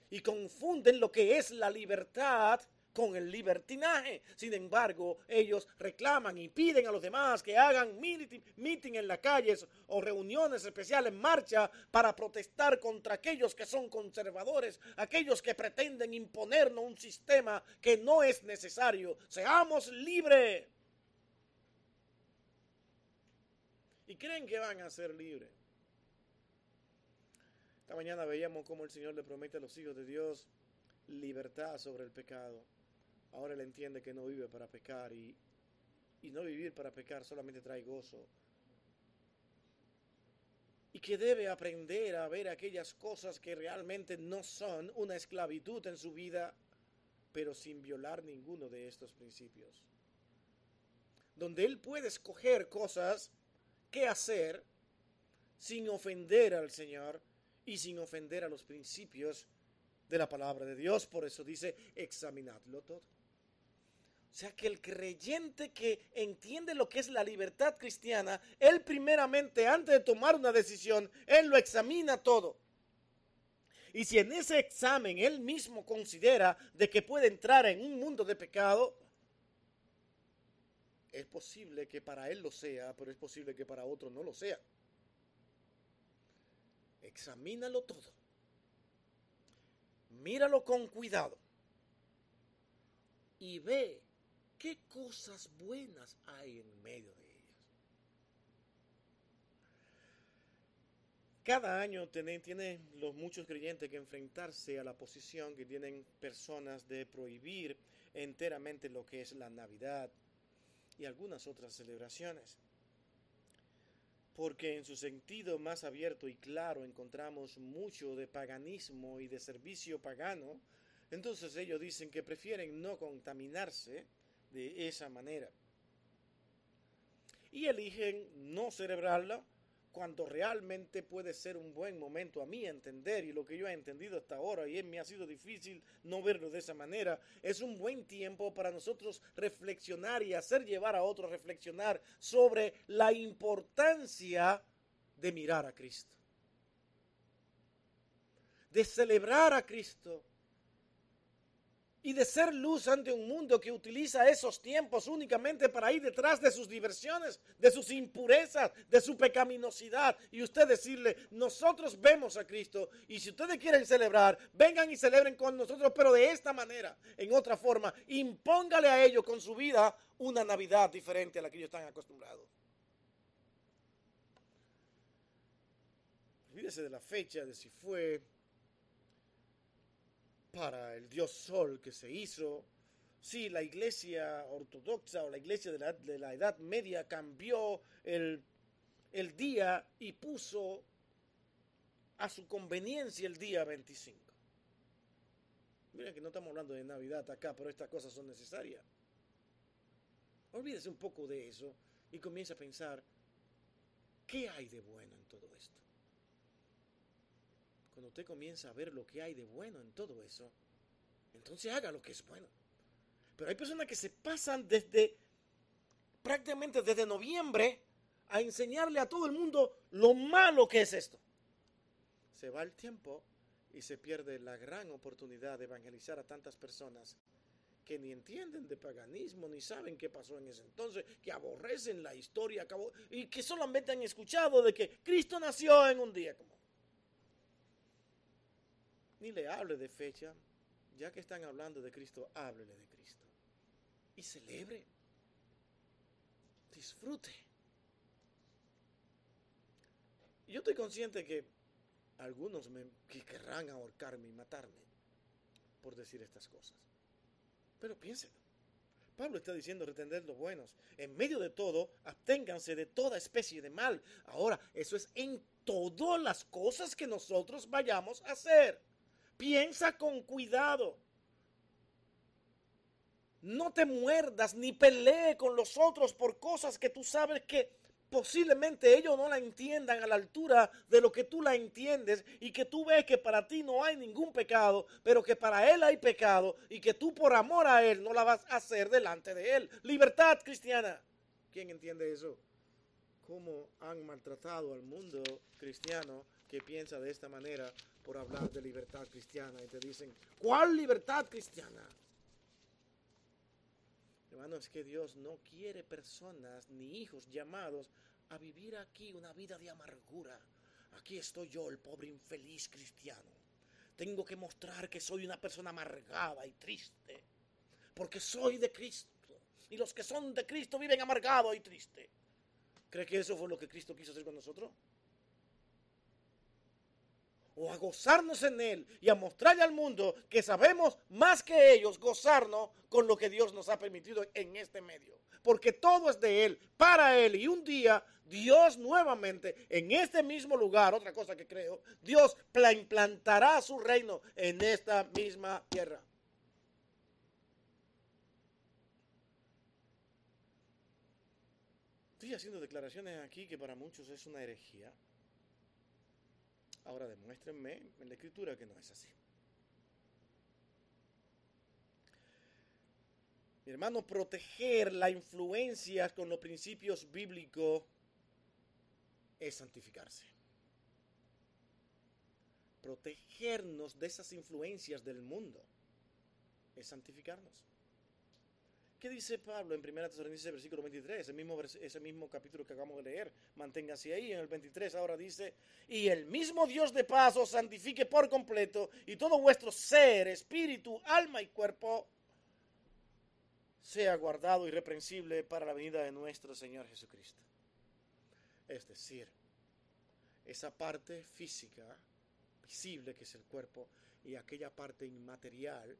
Y confunden lo que es la libertad con el libertinaje. Sin embargo, ellos reclaman y piden a los demás que hagan meeting, en las calles o reuniones especiales en marcha para protestar contra aquellos que son conservadores, aquellos que pretenden imponernos un sistema que no es necesario. Seamos libres. Y creen que van a ser libres. Esta mañana veíamos cómo el Señor le promete a los hijos de Dios libertad sobre el pecado ahora él entiende que no vive para pecar y, no vivir para pecar solamente trae gozo. Y que debe aprender a ver aquellas cosas que realmente no son una esclavitud en su vida, pero sin violar ninguno de estos principios. Donde él puede escoger cosas que hacer sin ofender al Señor y sin ofender a los principios de la palabra de Dios. Por eso dice, examinadlo todo. O sea que el creyente que entiende lo que es la libertad cristiana, él primeramente, antes de tomar una decisión, él lo examina todo. Y si en ese examen él mismo considera de que puede entrar en un mundo de pecado, es posible que para él lo sea, pero es posible que para otro no lo sea. Examínalo todo. Míralo con cuidado. Y ve ¿Qué cosas buenas hay en medio de ellas? Cada año tienen, los muchos creyentes que enfrentarse a la posición que tienen personas de prohibir enteramente lo que es la Navidad y algunas otras celebraciones. Porque en su sentido más abierto y claro encontramos mucho de paganismo y de servicio pagano, entonces ellos dicen que prefieren no contaminarse de esa manera. Y eligen no celebrarla cuando realmente puede ser un buen momento a mí entender y lo que yo he entendido hasta ahora y me ha sido difícil no verlo de esa manera, es un buen tiempo para nosotros reflexionar y hacer llevar a otros reflexionar sobre la importancia de mirar a Cristo, de celebrar a Cristo y de ser luz ante un mundo que utiliza esos tiempos únicamente para ir detrás de sus diversiones, de sus impurezas, de su pecaminosidad. Y usted decirle, nosotros vemos a Cristo y si ustedes quieren celebrar, vengan y celebren con nosotros, pero de esta manera, en otra forma, impóngale a ellos con su vida una Navidad diferente a la que ellos están acostumbrados. Olvídese de la fecha, de si fue para el dios Sol que se hizo. si la iglesia ortodoxa o la iglesia de la, Edad Media cambió el, el día y puso a su conveniencia el día 25. Miren que no estamos hablando de Navidad acá, pero estas cosas son necesarias. Olvídese un poco de eso y comience a pensar, ¿qué hay de bueno en todo esto? Cuando usted comienza a ver lo que hay de bueno en todo eso, entonces haga lo que es bueno. Pero hay personas que se pasan desde prácticamente desde noviembre a enseñarle a todo el mundo lo malo que es esto. Se va el tiempo y se pierde la gran oportunidad de evangelizar a tantas personas que ni entienden de paganismo, ni saben qué pasó en ese entonces, que aborrecen la historia y que solamente han escuchado de que Cristo nació en un día como ni le hable de fecha, ya que están hablando de Cristo, háblele de Cristo. Y celebre. Disfrute. Yo estoy consciente que algunos me, que querrán ahorcarme y matarme por decir estas cosas. Pero piénselo. Pablo está diciendo retender los buenos. En medio de todo, absténganse de toda especie de mal. Ahora, eso es en todas las cosas que nosotros vayamos a hacer. Piensa con cuidado. No te muerdas ni pelee con los otros por cosas que tú sabes que posiblemente ellos no la entiendan a la altura de lo que tú la entiendes y que tú ves que para ti no hay ningún pecado, pero que para él hay pecado y que tú por amor a él no la vas a hacer delante de él. Libertad cristiana. ¿Quién entiende eso? ¿Cómo han maltratado al mundo cristiano que piensa de esta manera por hablar de libertad cristiana? Y te dicen, ¿cuál libertad cristiana? Hermano, es que Dios no quiere personas ni hijos llamados a vivir aquí una vida de amargura. Aquí estoy yo, el pobre infeliz cristiano. Tengo que mostrar que soy una persona amargada y triste, porque soy de Cristo. Y los que son de Cristo viven amargados y tristes. ¿Cree que eso fue lo que Cristo quiso hacer con nosotros? o a gozarnos en Él y a mostrarle al mundo que sabemos más que ellos gozarnos con lo que Dios nos ha permitido en este medio. Porque todo es de Él, para Él. Y un día Dios nuevamente en este mismo lugar, otra cosa que creo, Dios implantará su reino en esta misma tierra. Haciendo declaraciones aquí que para muchos es una herejía. Ahora demuéstrenme en la escritura que no es así. Mi hermano, proteger la influencia con los principios bíblicos es santificarse. Protegernos de esas influencias del mundo es santificarnos. ¿Qué dice Pablo en 1 Tesalonicenses versículo 23? Ese mismo, ese mismo capítulo que acabamos de leer. Manténgase ahí. En el 23 ahora dice, y el mismo Dios de paz os santifique por completo y todo vuestro ser, espíritu, alma y cuerpo sea guardado irreprensible para la venida de nuestro Señor Jesucristo. Es decir, esa parte física, visible que es el cuerpo, y aquella parte inmaterial,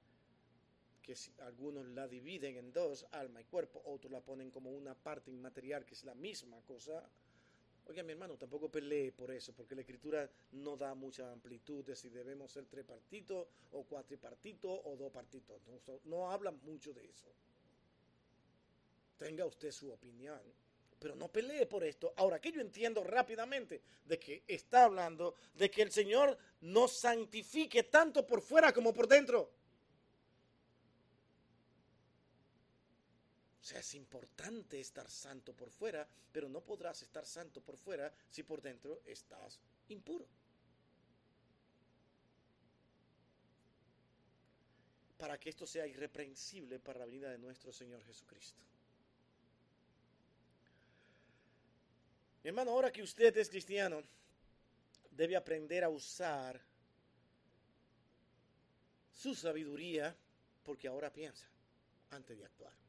que algunos la dividen en dos, alma y cuerpo, otros la ponen como una parte inmaterial, que es la misma cosa. Oiga, mi hermano, tampoco pelee por eso, porque la escritura no da mucha amplitud de si debemos ser tres partitos, o cuatro partitos, o dos partitos. No, no habla mucho de eso. Tenga usted su opinión, pero no pelee por esto. Ahora, que yo entiendo rápidamente de que está hablando de que el Señor nos santifique tanto por fuera como por dentro. Sea, es importante estar santo por fuera, pero no podrás estar santo por fuera si por dentro estás impuro. Para que esto sea irreprensible para la venida de nuestro Señor Jesucristo. Hermano, ahora que usted es cristiano, debe aprender a usar su sabiduría porque ahora piensa antes de actuar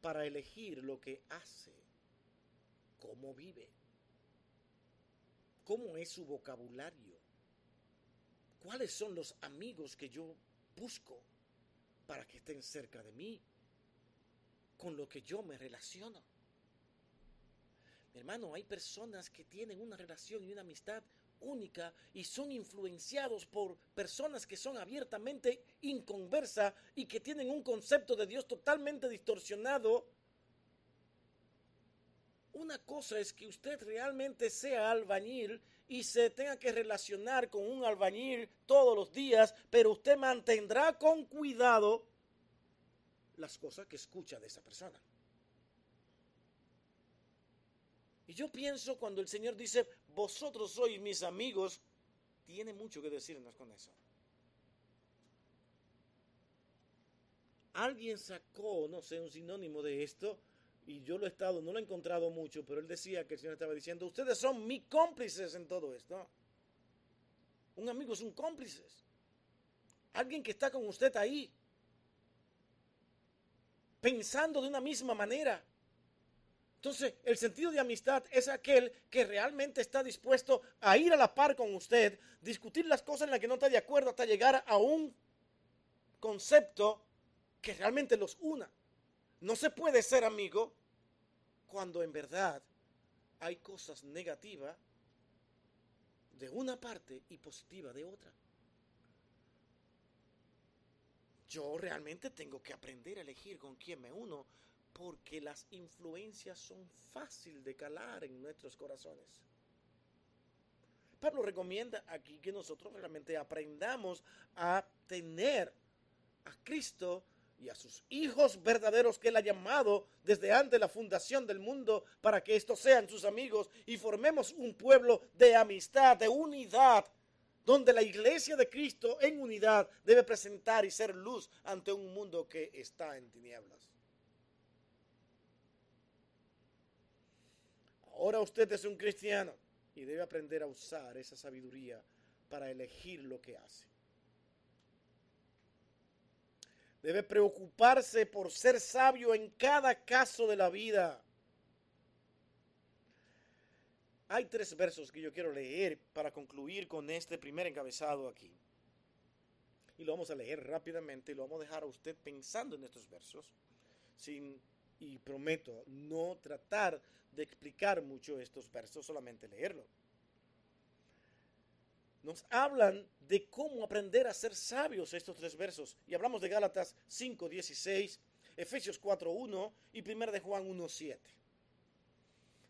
para elegir lo que hace, cómo vive, cómo es su vocabulario, cuáles son los amigos que yo busco para que estén cerca de mí, con lo que yo me relaciono. Mi hermano, hay personas que tienen una relación y una amistad única y son influenciados por personas que son abiertamente inconversa y que tienen un concepto de Dios totalmente distorsionado. Una cosa es que usted realmente sea albañil y se tenga que relacionar con un albañil todos los días, pero usted mantendrá con cuidado las cosas que escucha de esa persona. Y yo pienso cuando el Señor dice, vosotros sois mis amigos, tiene mucho que decirnos con eso. Alguien sacó, no sé, un sinónimo de esto, y yo lo he estado, no lo he encontrado mucho, pero él decía que el Señor estaba diciendo, ustedes son mis cómplices en todo esto. Un amigo es un cómplice. Alguien que está con usted ahí, pensando de una misma manera, entonces, el sentido de amistad es aquel que realmente está dispuesto a ir a la par con usted, discutir las cosas en las que no está de acuerdo hasta llegar a un concepto que realmente los una. No se puede ser amigo cuando en verdad hay cosas negativas de una parte y positiva de otra. Yo realmente tengo que aprender a elegir con quién me uno porque las influencias son fáciles de calar en nuestros corazones. Pablo recomienda aquí que nosotros realmente aprendamos a tener a Cristo y a sus hijos verdaderos que Él ha llamado desde antes de la fundación del mundo para que estos sean sus amigos y formemos un pueblo de amistad, de unidad, donde la iglesia de Cristo en unidad debe presentar y ser luz ante un mundo que está en tinieblas. Ahora usted es un cristiano y debe aprender a usar esa sabiduría para elegir lo que hace. Debe preocuparse por ser sabio en cada caso de la vida. Hay tres versos que yo quiero leer para concluir con este primer encabezado aquí. Y lo vamos a leer rápidamente y lo vamos a dejar a usted pensando en estos versos. Sin, y prometo no tratar de explicar mucho estos versos, solamente leerlo nos hablan de cómo aprender a ser sabios estos tres versos. Y hablamos de Gálatas 5, 16, Efesios 4, 1 y 1 de Juan 1, 7.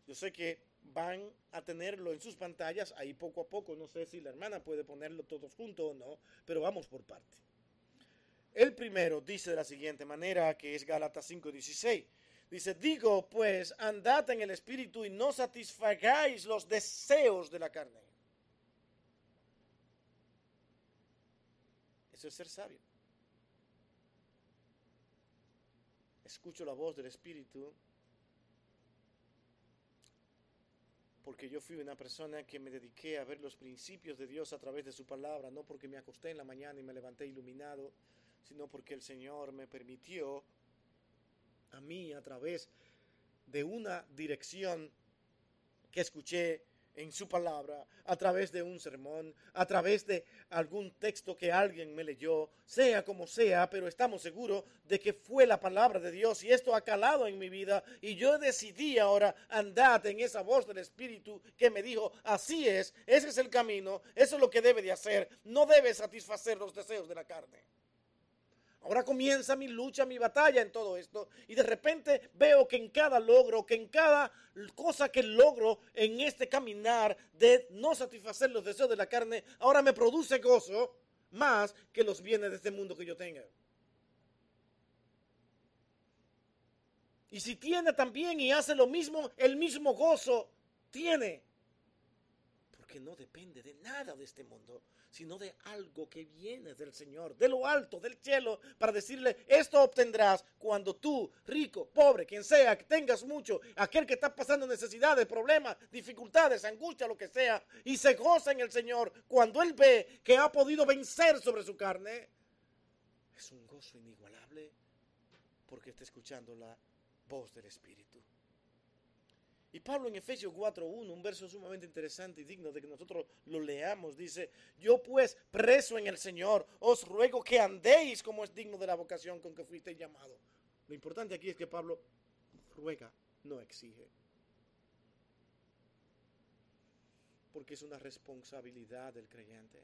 Yo sé que van a tenerlo en sus pantallas ahí poco a poco. No sé si la hermana puede ponerlo todos juntos o no, pero vamos por parte. El primero dice de la siguiente manera, que es Gálatas 5, 16. Dice, digo pues, andad en el espíritu y no satisfagáis los deseos de la carne Eso es ser sabio. Escucho la voz del Espíritu porque yo fui una persona que me dediqué a ver los principios de Dios a través de su palabra, no porque me acosté en la mañana y me levanté iluminado, sino porque el Señor me permitió a mí a través de una dirección que escuché en su palabra, a través de un sermón, a través de algún texto que alguien me leyó, sea como sea, pero estamos seguros de que fue la palabra de Dios y esto ha calado en mi vida y yo decidí ahora andar en esa voz del Espíritu que me dijo, así es, ese es el camino, eso es lo que debe de hacer, no debe satisfacer los deseos de la carne. Ahora comienza mi lucha, mi batalla en todo esto. Y de repente veo que en cada logro, que en cada cosa que logro en este caminar de no satisfacer los deseos de la carne, ahora me produce gozo más que los bienes de este mundo que yo tenga. Y si tiene también y hace lo mismo, el mismo gozo tiene. Porque no depende de nada de este mundo, sino de algo que viene del Señor, de lo alto, del cielo, para decirle, esto obtendrás cuando tú, rico, pobre, quien sea, que tengas mucho, aquel que está pasando necesidades, problemas, dificultades, angustia, lo que sea, y se goza en el Señor cuando Él ve que ha podido vencer sobre su carne, es un gozo inigualable porque está escuchando la voz del Espíritu. Y Pablo en Efesios 4.1, un verso sumamente interesante y digno de que nosotros lo leamos, dice, yo pues preso en el Señor, os ruego que andéis como es digno de la vocación con que fuiste llamado. Lo importante aquí es que Pablo ruega, no exige. Porque es una responsabilidad del creyente.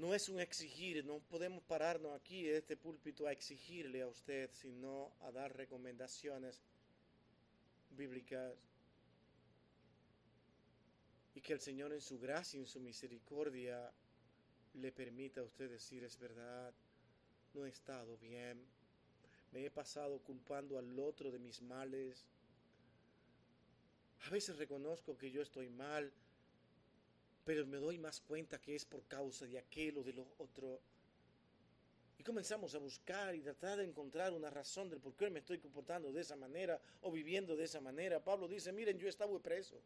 No es un exigir, no podemos pararnos aquí en este púlpito a exigirle a usted, sino a dar recomendaciones bíblicas. Y que el Señor en su gracia y en su misericordia le permita a usted decir es verdad, no he estado bien, me he pasado culpando al otro de mis males. A veces reconozco que yo estoy mal, pero me doy más cuenta que es por causa de aquel o de lo otro. Y comenzamos a buscar y tratar de encontrar una razón del por qué me estoy comportando de esa manera o viviendo de esa manera. Pablo dice, miren, yo estaba preso.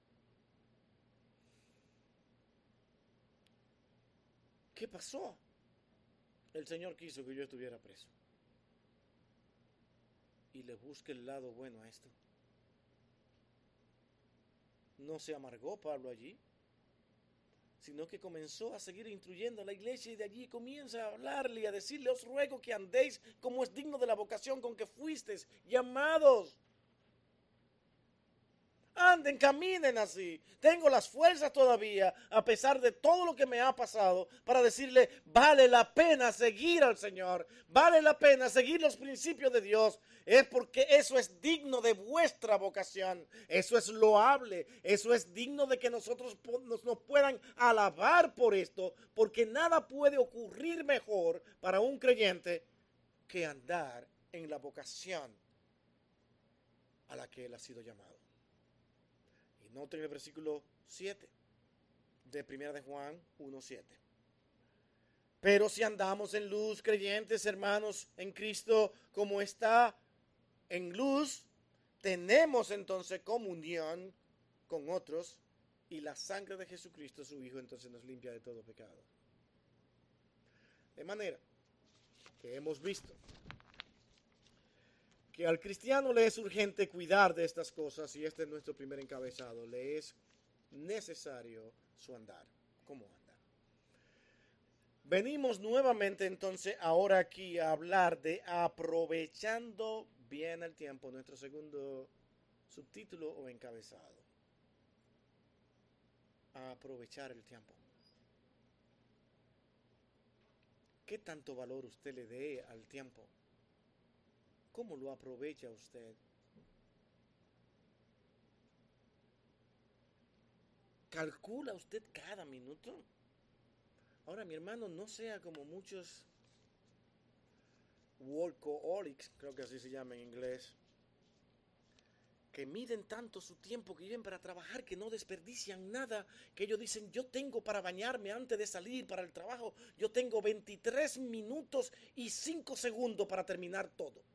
¿Qué pasó? El Señor quiso que yo estuviera preso. Y le busque el lado bueno a esto. No se amargó Pablo allí sino que comenzó a seguir instruyendo a la iglesia y de allí comienza a hablarle y a decirle, os ruego que andéis como es digno de la vocación con que fuisteis llamados. Anden, caminen así. Tengo las fuerzas todavía, a pesar de todo lo que me ha pasado, para decirle, vale la pena seguir al Señor, vale la pena seguir los principios de Dios. Es porque eso es digno de vuestra vocación, eso es loable, eso es digno de que nosotros nos, nos puedan alabar por esto, porque nada puede ocurrir mejor para un creyente que andar en la vocación a la que él ha sido llamado. Noten el versículo 7 de 1 de Juan 1.7. Pero si andamos en luz, creyentes, hermanos, en Cristo, como está en luz, tenemos entonces comunión con otros y la sangre de Jesucristo, su Hijo, entonces nos limpia de todo pecado. De manera que hemos visto que al cristiano le es urgente cuidar de estas cosas y este es nuestro primer encabezado, le es necesario su andar. ¿Cómo anda? Venimos nuevamente entonces ahora aquí a hablar de aprovechando bien el tiempo, nuestro segundo subtítulo o encabezado. A aprovechar el tiempo. ¿Qué tanto valor usted le dé al tiempo? ¿Cómo lo aprovecha usted? ¿Calcula usted cada minuto? Ahora, mi hermano, no sea como muchos workaholics, creo que así se llama en inglés, que miden tanto su tiempo que viven para trabajar, que no desperdician nada, que ellos dicen, yo tengo para bañarme antes de salir para el trabajo, yo tengo 23 minutos y 5 segundos para terminar todo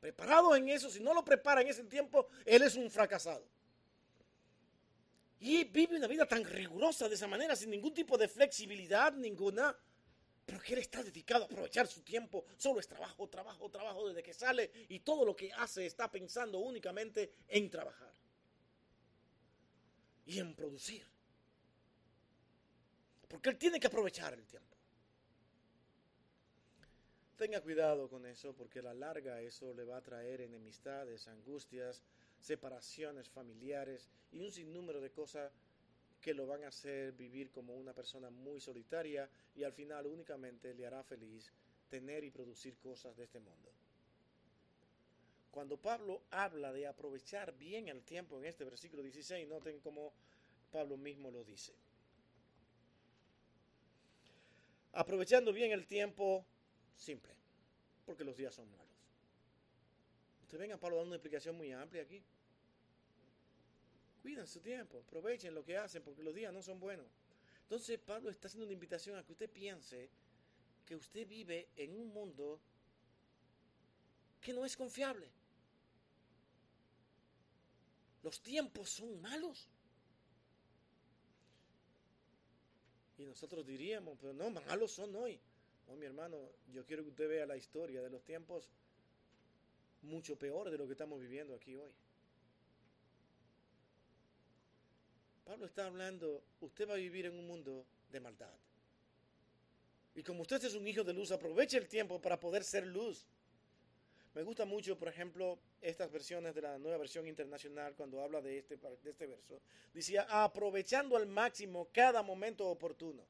preparado en eso, si no lo prepara en ese tiempo, él es un fracasado. Y vive una vida tan rigurosa de esa manera, sin ningún tipo de flexibilidad, ninguna. Pero que él está dedicado a aprovechar su tiempo. Solo es trabajo, trabajo, trabajo desde que sale y todo lo que hace está pensando únicamente en trabajar. Y en producir. Porque él tiene que aprovechar el tiempo. Tenga cuidado con eso porque a la larga eso le va a traer enemistades, angustias, separaciones familiares y un sinnúmero de cosas que lo van a hacer vivir como una persona muy solitaria y al final únicamente le hará feliz tener y producir cosas de este mundo. Cuando Pablo habla de aprovechar bien el tiempo en este versículo 16, noten cómo Pablo mismo lo dice. Aprovechando bien el tiempo, simple, porque los días son malos. Ustedes ven a Pablo dando una explicación muy amplia aquí. Cuiden su tiempo, aprovechen lo que hacen porque los días no son buenos. Entonces Pablo está haciendo una invitación a que usted piense que usted vive en un mundo que no es confiable. Los tiempos son malos. Y nosotros diríamos, pero no, malos son hoy. Oh, mi hermano, yo quiero que usted vea la historia de los tiempos mucho peor de lo que estamos viviendo aquí hoy. Pablo está hablando, usted va a vivir en un mundo de maldad. Y como usted es un hijo de luz, aproveche el tiempo para poder ser luz. Me gusta mucho, por ejemplo, estas versiones de la nueva versión internacional cuando habla de este, de este verso. Decía, aprovechando al máximo cada momento oportuno.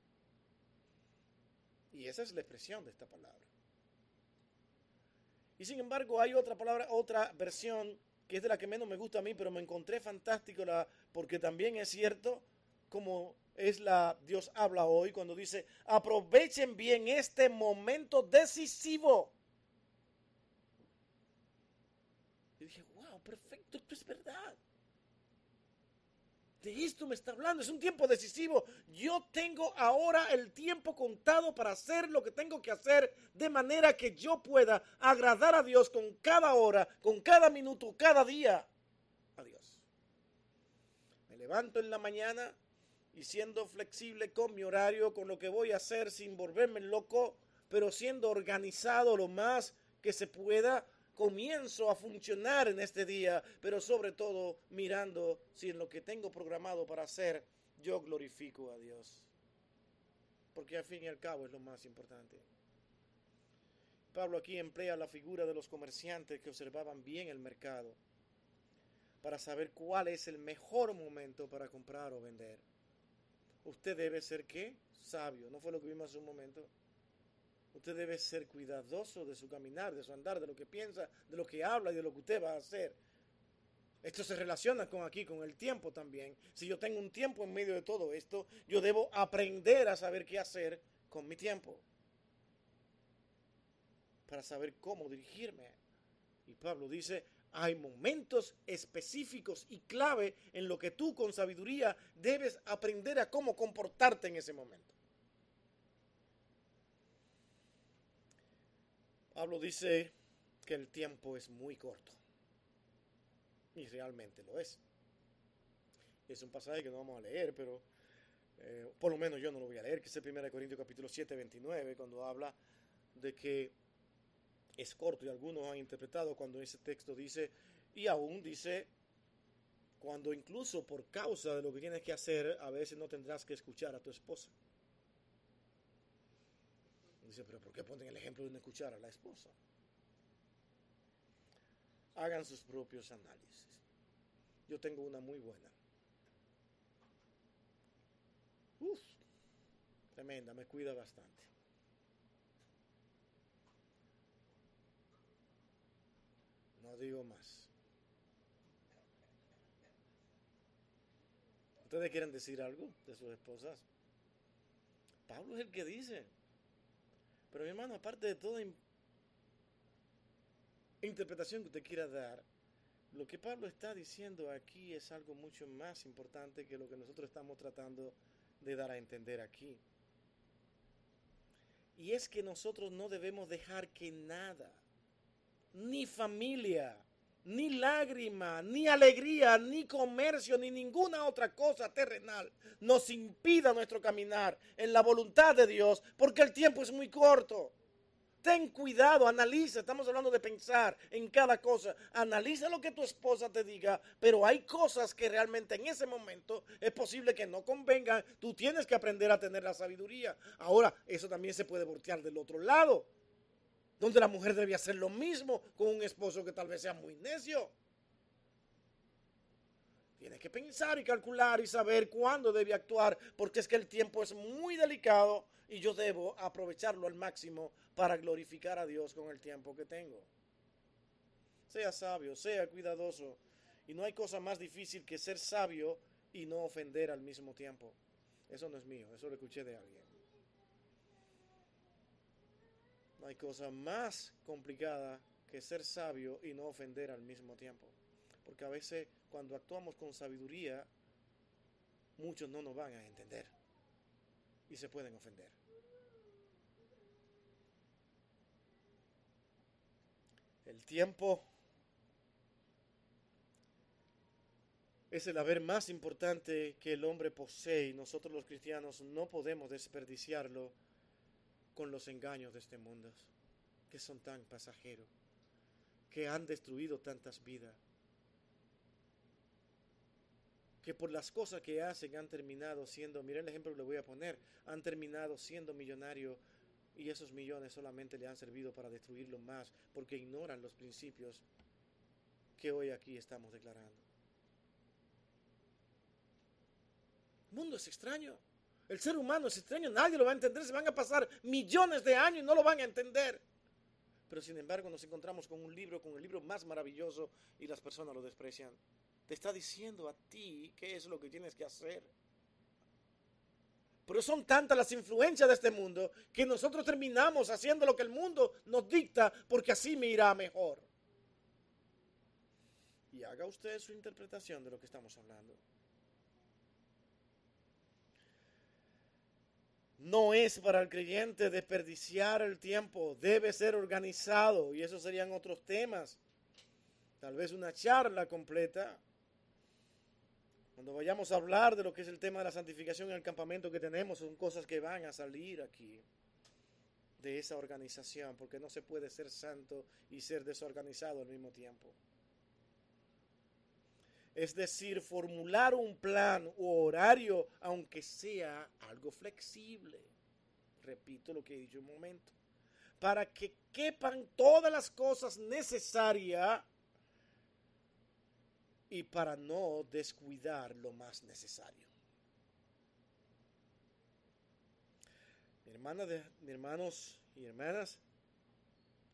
Y esa es la expresión de esta palabra. Y sin embargo hay otra palabra, otra versión que es de la que menos me gusta a mí, pero me encontré fantástico la, porque también es cierto como es la Dios habla hoy cuando dice, aprovechen bien este momento decisivo. Y dije, wow, perfecto, esto es verdad. De esto me está hablando, es un tiempo decisivo. Yo tengo ahora el tiempo contado para hacer lo que tengo que hacer de manera que yo pueda agradar a Dios con cada hora, con cada minuto, cada día. Adiós. Me levanto en la mañana y siendo flexible con mi horario, con lo que voy a hacer sin volverme loco, pero siendo organizado lo más que se pueda comienzo a funcionar en este día, pero sobre todo mirando si en lo que tengo programado para hacer yo glorifico a Dios. Porque al fin y al cabo es lo más importante. Pablo aquí emplea la figura de los comerciantes que observaban bien el mercado para saber cuál es el mejor momento para comprar o vender. Usted debe ser qué? Sabio. ¿No fue lo que vimos hace un momento? Usted debe ser cuidadoso de su caminar, de su andar, de lo que piensa, de lo que habla y de lo que usted va a hacer. Esto se relaciona con aquí, con el tiempo también. Si yo tengo un tiempo en medio de todo esto, yo debo aprender a saber qué hacer con mi tiempo. Para saber cómo dirigirme. Y Pablo dice, hay momentos específicos y clave en lo que tú con sabiduría debes aprender a cómo comportarte en ese momento. Pablo dice que el tiempo es muy corto. Y realmente lo es. Es un pasaje que no vamos a leer, pero eh, por lo menos yo no lo voy a leer, que es el 1 Corintios capítulo 7, 29, cuando habla de que es corto y algunos han interpretado cuando ese texto dice, y aún dice, cuando incluso por causa de lo que tienes que hacer, a veces no tendrás que escuchar a tu esposa. Dice, pero ¿por qué ponen el ejemplo de no escuchar a la esposa? Hagan sus propios análisis. Yo tengo una muy buena. Uf, tremenda, me cuida bastante. No digo más. ¿Ustedes quieren decir algo de sus esposas? Pablo es el que dice. Pero mi hermano, aparte de toda interpretación que usted quiera dar, lo que Pablo está diciendo aquí es algo mucho más importante que lo que nosotros estamos tratando de dar a entender aquí. Y es que nosotros no debemos dejar que nada, ni familia, ni lágrima, ni alegría, ni comercio, ni ninguna otra cosa terrenal nos impida nuestro caminar en la voluntad de Dios, porque el tiempo es muy corto. Ten cuidado, analiza, estamos hablando de pensar en cada cosa. Analiza lo que tu esposa te diga, pero hay cosas que realmente en ese momento es posible que no convengan. Tú tienes que aprender a tener la sabiduría. Ahora, eso también se puede voltear del otro lado donde la mujer debe hacer lo mismo con un esposo que tal vez sea muy necio. Tiene que pensar y calcular y saber cuándo debe actuar, porque es que el tiempo es muy delicado y yo debo aprovecharlo al máximo para glorificar a Dios con el tiempo que tengo. Sea sabio, sea cuidadoso. Y no hay cosa más difícil que ser sabio y no ofender al mismo tiempo. Eso no es mío, eso lo escuché de alguien. Hay cosa más complicada que ser sabio y no ofender al mismo tiempo. Porque a veces cuando actuamos con sabiduría, muchos no nos van a entender y se pueden ofender. El tiempo es el haber más importante que el hombre posee y nosotros los cristianos no podemos desperdiciarlo con los engaños de este mundo, que son tan pasajeros, que han destruido tantas vidas, que por las cosas que hacen han terminado siendo, miren el ejemplo que le voy a poner, han terminado siendo millonarios y esos millones solamente le han servido para destruirlo más, porque ignoran los principios que hoy aquí estamos declarando. Mundo es extraño. El ser humano es extraño, nadie lo va a entender, se van a pasar millones de años y no lo van a entender. Pero sin embargo nos encontramos con un libro, con el libro más maravilloso y las personas lo desprecian. Te está diciendo a ti qué es lo que tienes que hacer. Pero son tantas las influencias de este mundo que nosotros terminamos haciendo lo que el mundo nos dicta porque así me irá mejor. Y haga usted su interpretación de lo que estamos hablando. No es para el creyente desperdiciar el tiempo, debe ser organizado y esos serían otros temas. Tal vez una charla completa. Cuando vayamos a hablar de lo que es el tema de la santificación en el campamento que tenemos, son cosas que van a salir aquí de esa organización, porque no se puede ser santo y ser desorganizado al mismo tiempo. Es decir, formular un plan u horario, aunque sea algo flexible. Repito lo que he dicho un momento. Para que quepan todas las cosas necesarias y para no descuidar lo más necesario. Mi hermana mis hermanos y hermanas,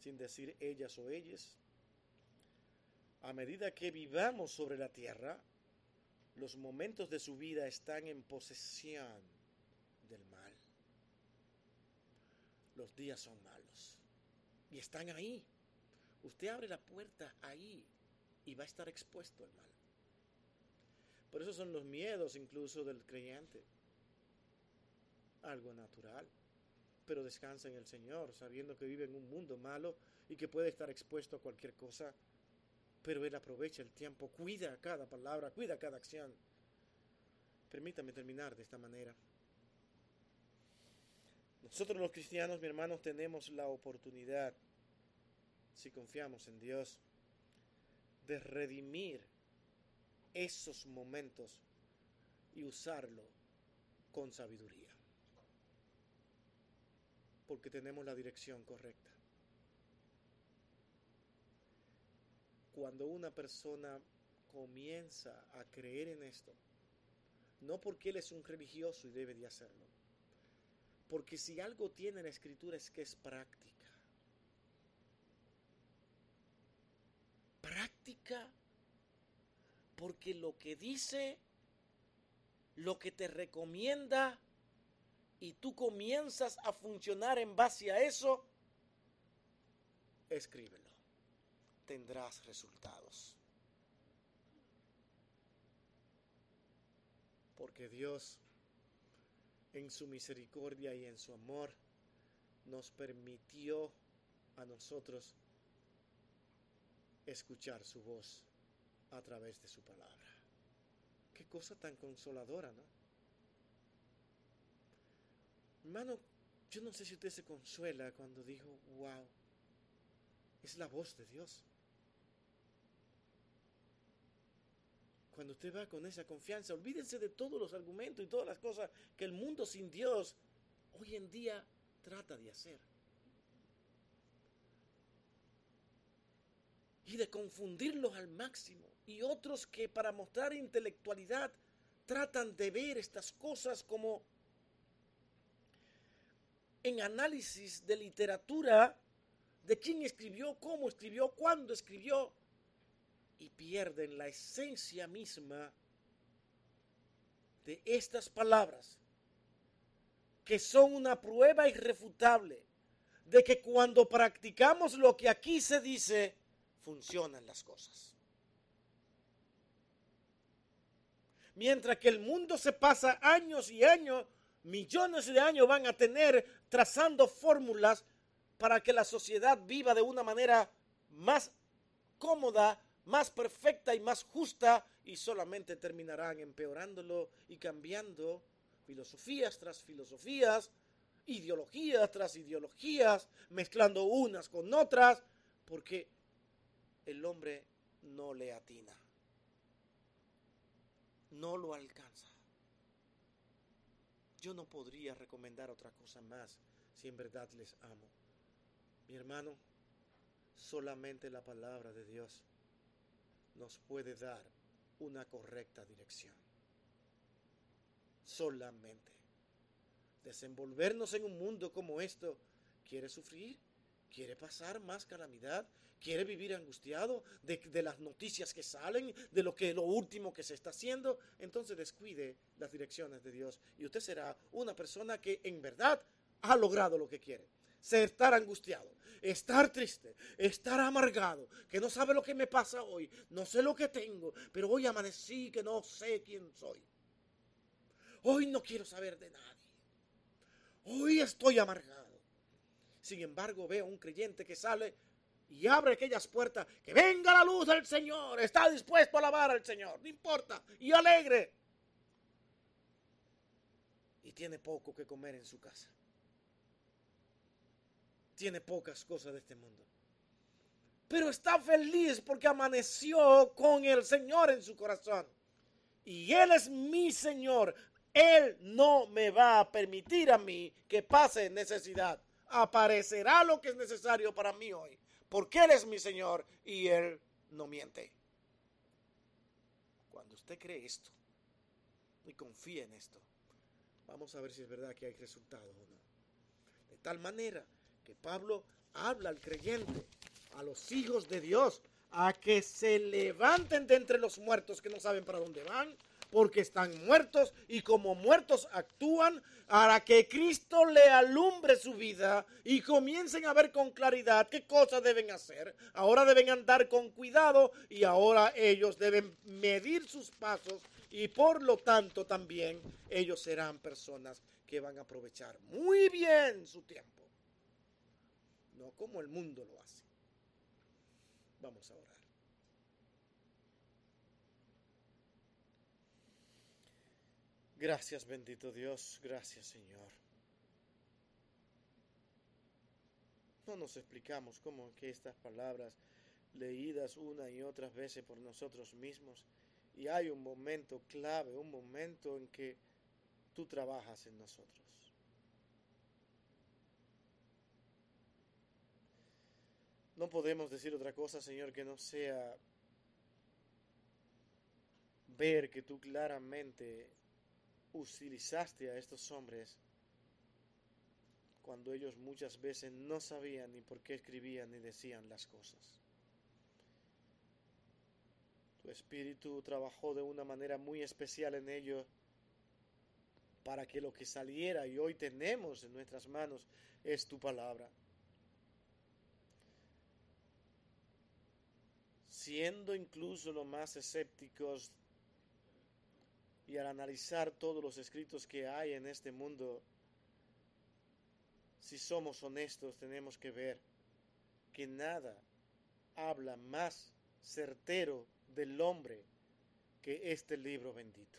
sin decir ellas o ellas, a medida que vivamos sobre la tierra, los momentos de su vida están en posesión del mal. Los días son malos y están ahí. Usted abre la puerta ahí y va a estar expuesto al mal. Por eso son los miedos incluso del creyente. Algo natural. Pero descansa en el Señor, sabiendo que vive en un mundo malo y que puede estar expuesto a cualquier cosa pero Él aprovecha el tiempo, cuida cada palabra, cuida cada acción. Permítame terminar de esta manera. Nosotros los cristianos, mi hermanos, tenemos la oportunidad, si confiamos en Dios, de redimir esos momentos y usarlo con sabiduría. Porque tenemos la dirección correcta. Cuando una persona comienza a creer en esto, no porque él es un religioso y debe de hacerlo, porque si algo tiene la escritura es que es práctica. Práctica porque lo que dice, lo que te recomienda, y tú comienzas a funcionar en base a eso, escríbelo tendrás resultados. Porque Dios, en su misericordia y en su amor, nos permitió a nosotros escuchar su voz a través de su palabra. Qué cosa tan consoladora, ¿no? Hermano, yo no sé si usted se consuela cuando dijo, wow, es la voz de Dios. Cuando usted va con esa confianza, olvídense de todos los argumentos y todas las cosas que el mundo sin Dios hoy en día trata de hacer. Y de confundirlos al máximo. Y otros que para mostrar intelectualidad tratan de ver estas cosas como en análisis de literatura, de quién escribió, cómo escribió, cuándo escribió, y pierden la esencia misma de estas palabras, que son una prueba irrefutable de que cuando practicamos lo que aquí se dice, funcionan las cosas. Mientras que el mundo se pasa años y años, millones de años van a tener trazando fórmulas para que la sociedad viva de una manera más cómoda, más perfecta y más justa y solamente terminarán empeorándolo y cambiando filosofías tras filosofías, ideologías tras ideologías, mezclando unas con otras, porque el hombre no le atina, no lo alcanza. Yo no podría recomendar otra cosa más si en verdad les amo. Mi hermano, solamente la palabra de Dios nos puede dar una correcta dirección. Solamente. Desenvolvernos en un mundo como esto, ¿quiere sufrir? ¿Quiere pasar más calamidad? ¿Quiere vivir angustiado de, de, las noticias que salen, de lo que lo último que se está haciendo? Entonces descuide las direcciones de Dios y usted será una persona que en verdad ha logrado lo que quiere. Estar angustiado, estar triste, estar amargado, que no sabe lo que me pasa hoy, no sé lo que tengo, pero hoy amanecí que no sé quién soy. Hoy no quiero saber de nadie. Hoy estoy amargado. Sin embargo, veo a un creyente que sale y abre aquellas puertas, que venga la luz del Señor, está dispuesto a alabar al Señor, no importa, y alegre. Y tiene poco que comer en su casa tiene pocas cosas de este mundo. pero está feliz porque amaneció con el Señor en su corazón. Y Él es mi Señor. Él no me va a permitir a mí que pase necesidad. Aparecerá lo que es necesario para mí hoy. Porque Él es mi Señor y Él no miente. Cuando usted cree esto y confía en esto, vamos a ver si es verdad que hay resultado o no. De tal manera que Pablo habla al creyente, a los hijos de Dios, a que se levanten de entre los muertos que no saben para dónde van, porque están muertos y como muertos actúan para que Cristo le alumbre su vida y comiencen a ver con claridad qué cosas deben hacer. Ahora deben andar con cuidado y ahora ellos deben medir sus pasos y por lo tanto también ellos serán personas que van a aprovechar muy bien su tiempo. No como el mundo lo hace. Vamos a orar. Gracias bendito Dios, gracias Señor. No nos explicamos cómo que estas palabras leídas una y otras veces por nosotros mismos y hay un momento clave, un momento en que tú trabajas en nosotros. No podemos decir otra cosa, Señor, que no sea ver que tú claramente utilizaste a estos hombres cuando ellos muchas veces no sabían ni por qué escribían ni decían las cosas. Tu espíritu trabajó de una manera muy especial en ellos para que lo que saliera y hoy tenemos en nuestras manos es tu palabra. Siendo incluso los más escépticos y al analizar todos los escritos que hay en este mundo, si somos honestos, tenemos que ver que nada habla más certero del hombre que este libro bendito.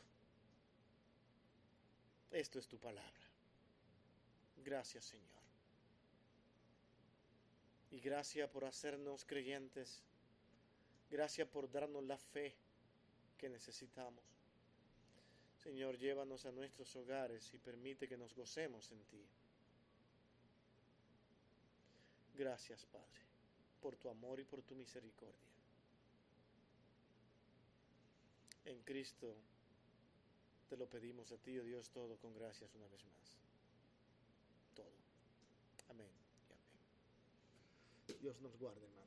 Esto es tu palabra. Gracias Señor. Y gracias por hacernos creyentes. Gracias por darnos la fe que necesitamos. Señor, llévanos a nuestros hogares y permite que nos gocemos en ti. Gracias, Padre, por tu amor y por tu misericordia. En Cristo te lo pedimos a ti, oh Dios, todo con gracias una vez más. Todo. Amén y amén. Dios nos guarde, hermanos.